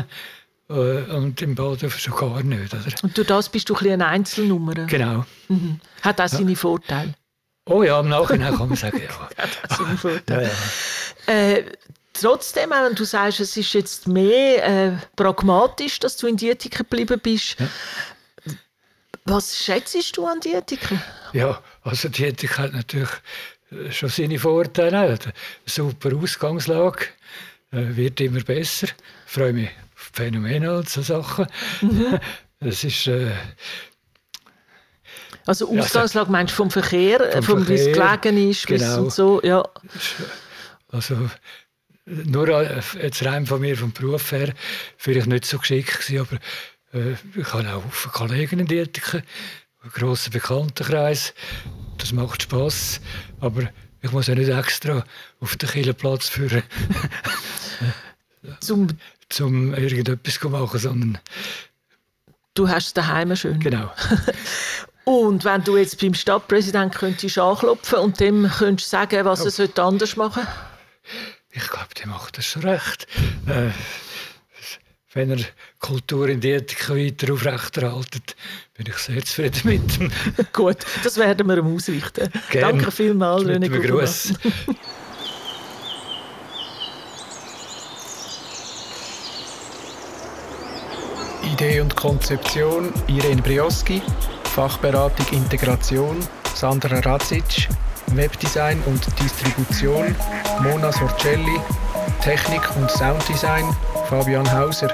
Äh, Und im Baden schon gar nicht. Oder? Und durch das bist du ein bisschen eine Einzelnummer. Genau. Mhm. Hat auch seine Vorteile. Oh ja, im Nachhinein kann man sagen, ja. Hat auch seine Vorteile. ja, ja. Äh, trotzdem, wenn du sagst, es ist jetzt mehr äh, pragmatisch, dass du in Dietiken geblieben bist, ja. was schätzt du an Dietiken? Ja, also Dietiken hat natürlich äh, schon seine Vorteile. Super Ausgangslage, äh, wird immer besser. Ich freue mich phänomenal so Sachen. Mhm. Es ist... Äh, also Ausgangslage meinst du vom Verkehr, vom, vom wie es gelegen ist, genau. und so, ja. Also nur äh, jetzt rein von mir, vom Beruf her, vielleicht nicht so geschickt gewesen, aber äh, ich habe auch viele Kollegen in Dietiken, einen grossen Bekanntenkreis, das macht Spass, aber ich muss ja nicht extra auf den Killenplatz führen, zum, zum irgendetwas zu machen, sondern Du hast es daheim schön. Genau. Und wenn du jetzt beim Stadtpräsidenten könntest anklopfen und dem könntest sagen, was oh. er anders machen Ich glaube, der macht das schon recht. Äh, wenn er Kultur in die Ethik weiter aufrechterhaltet, bin ich sehr zufrieden mit ihm. Gut, das werden wir ihm ausrichten. Gern. Danke vielmals, René Gruß. Idee und Konzeption Irene Brioski, Fachberatung Integration Sandra Radzic, Webdesign und Distribution Mona Sorcelli, Technik und Sounddesign Fabian Hauser.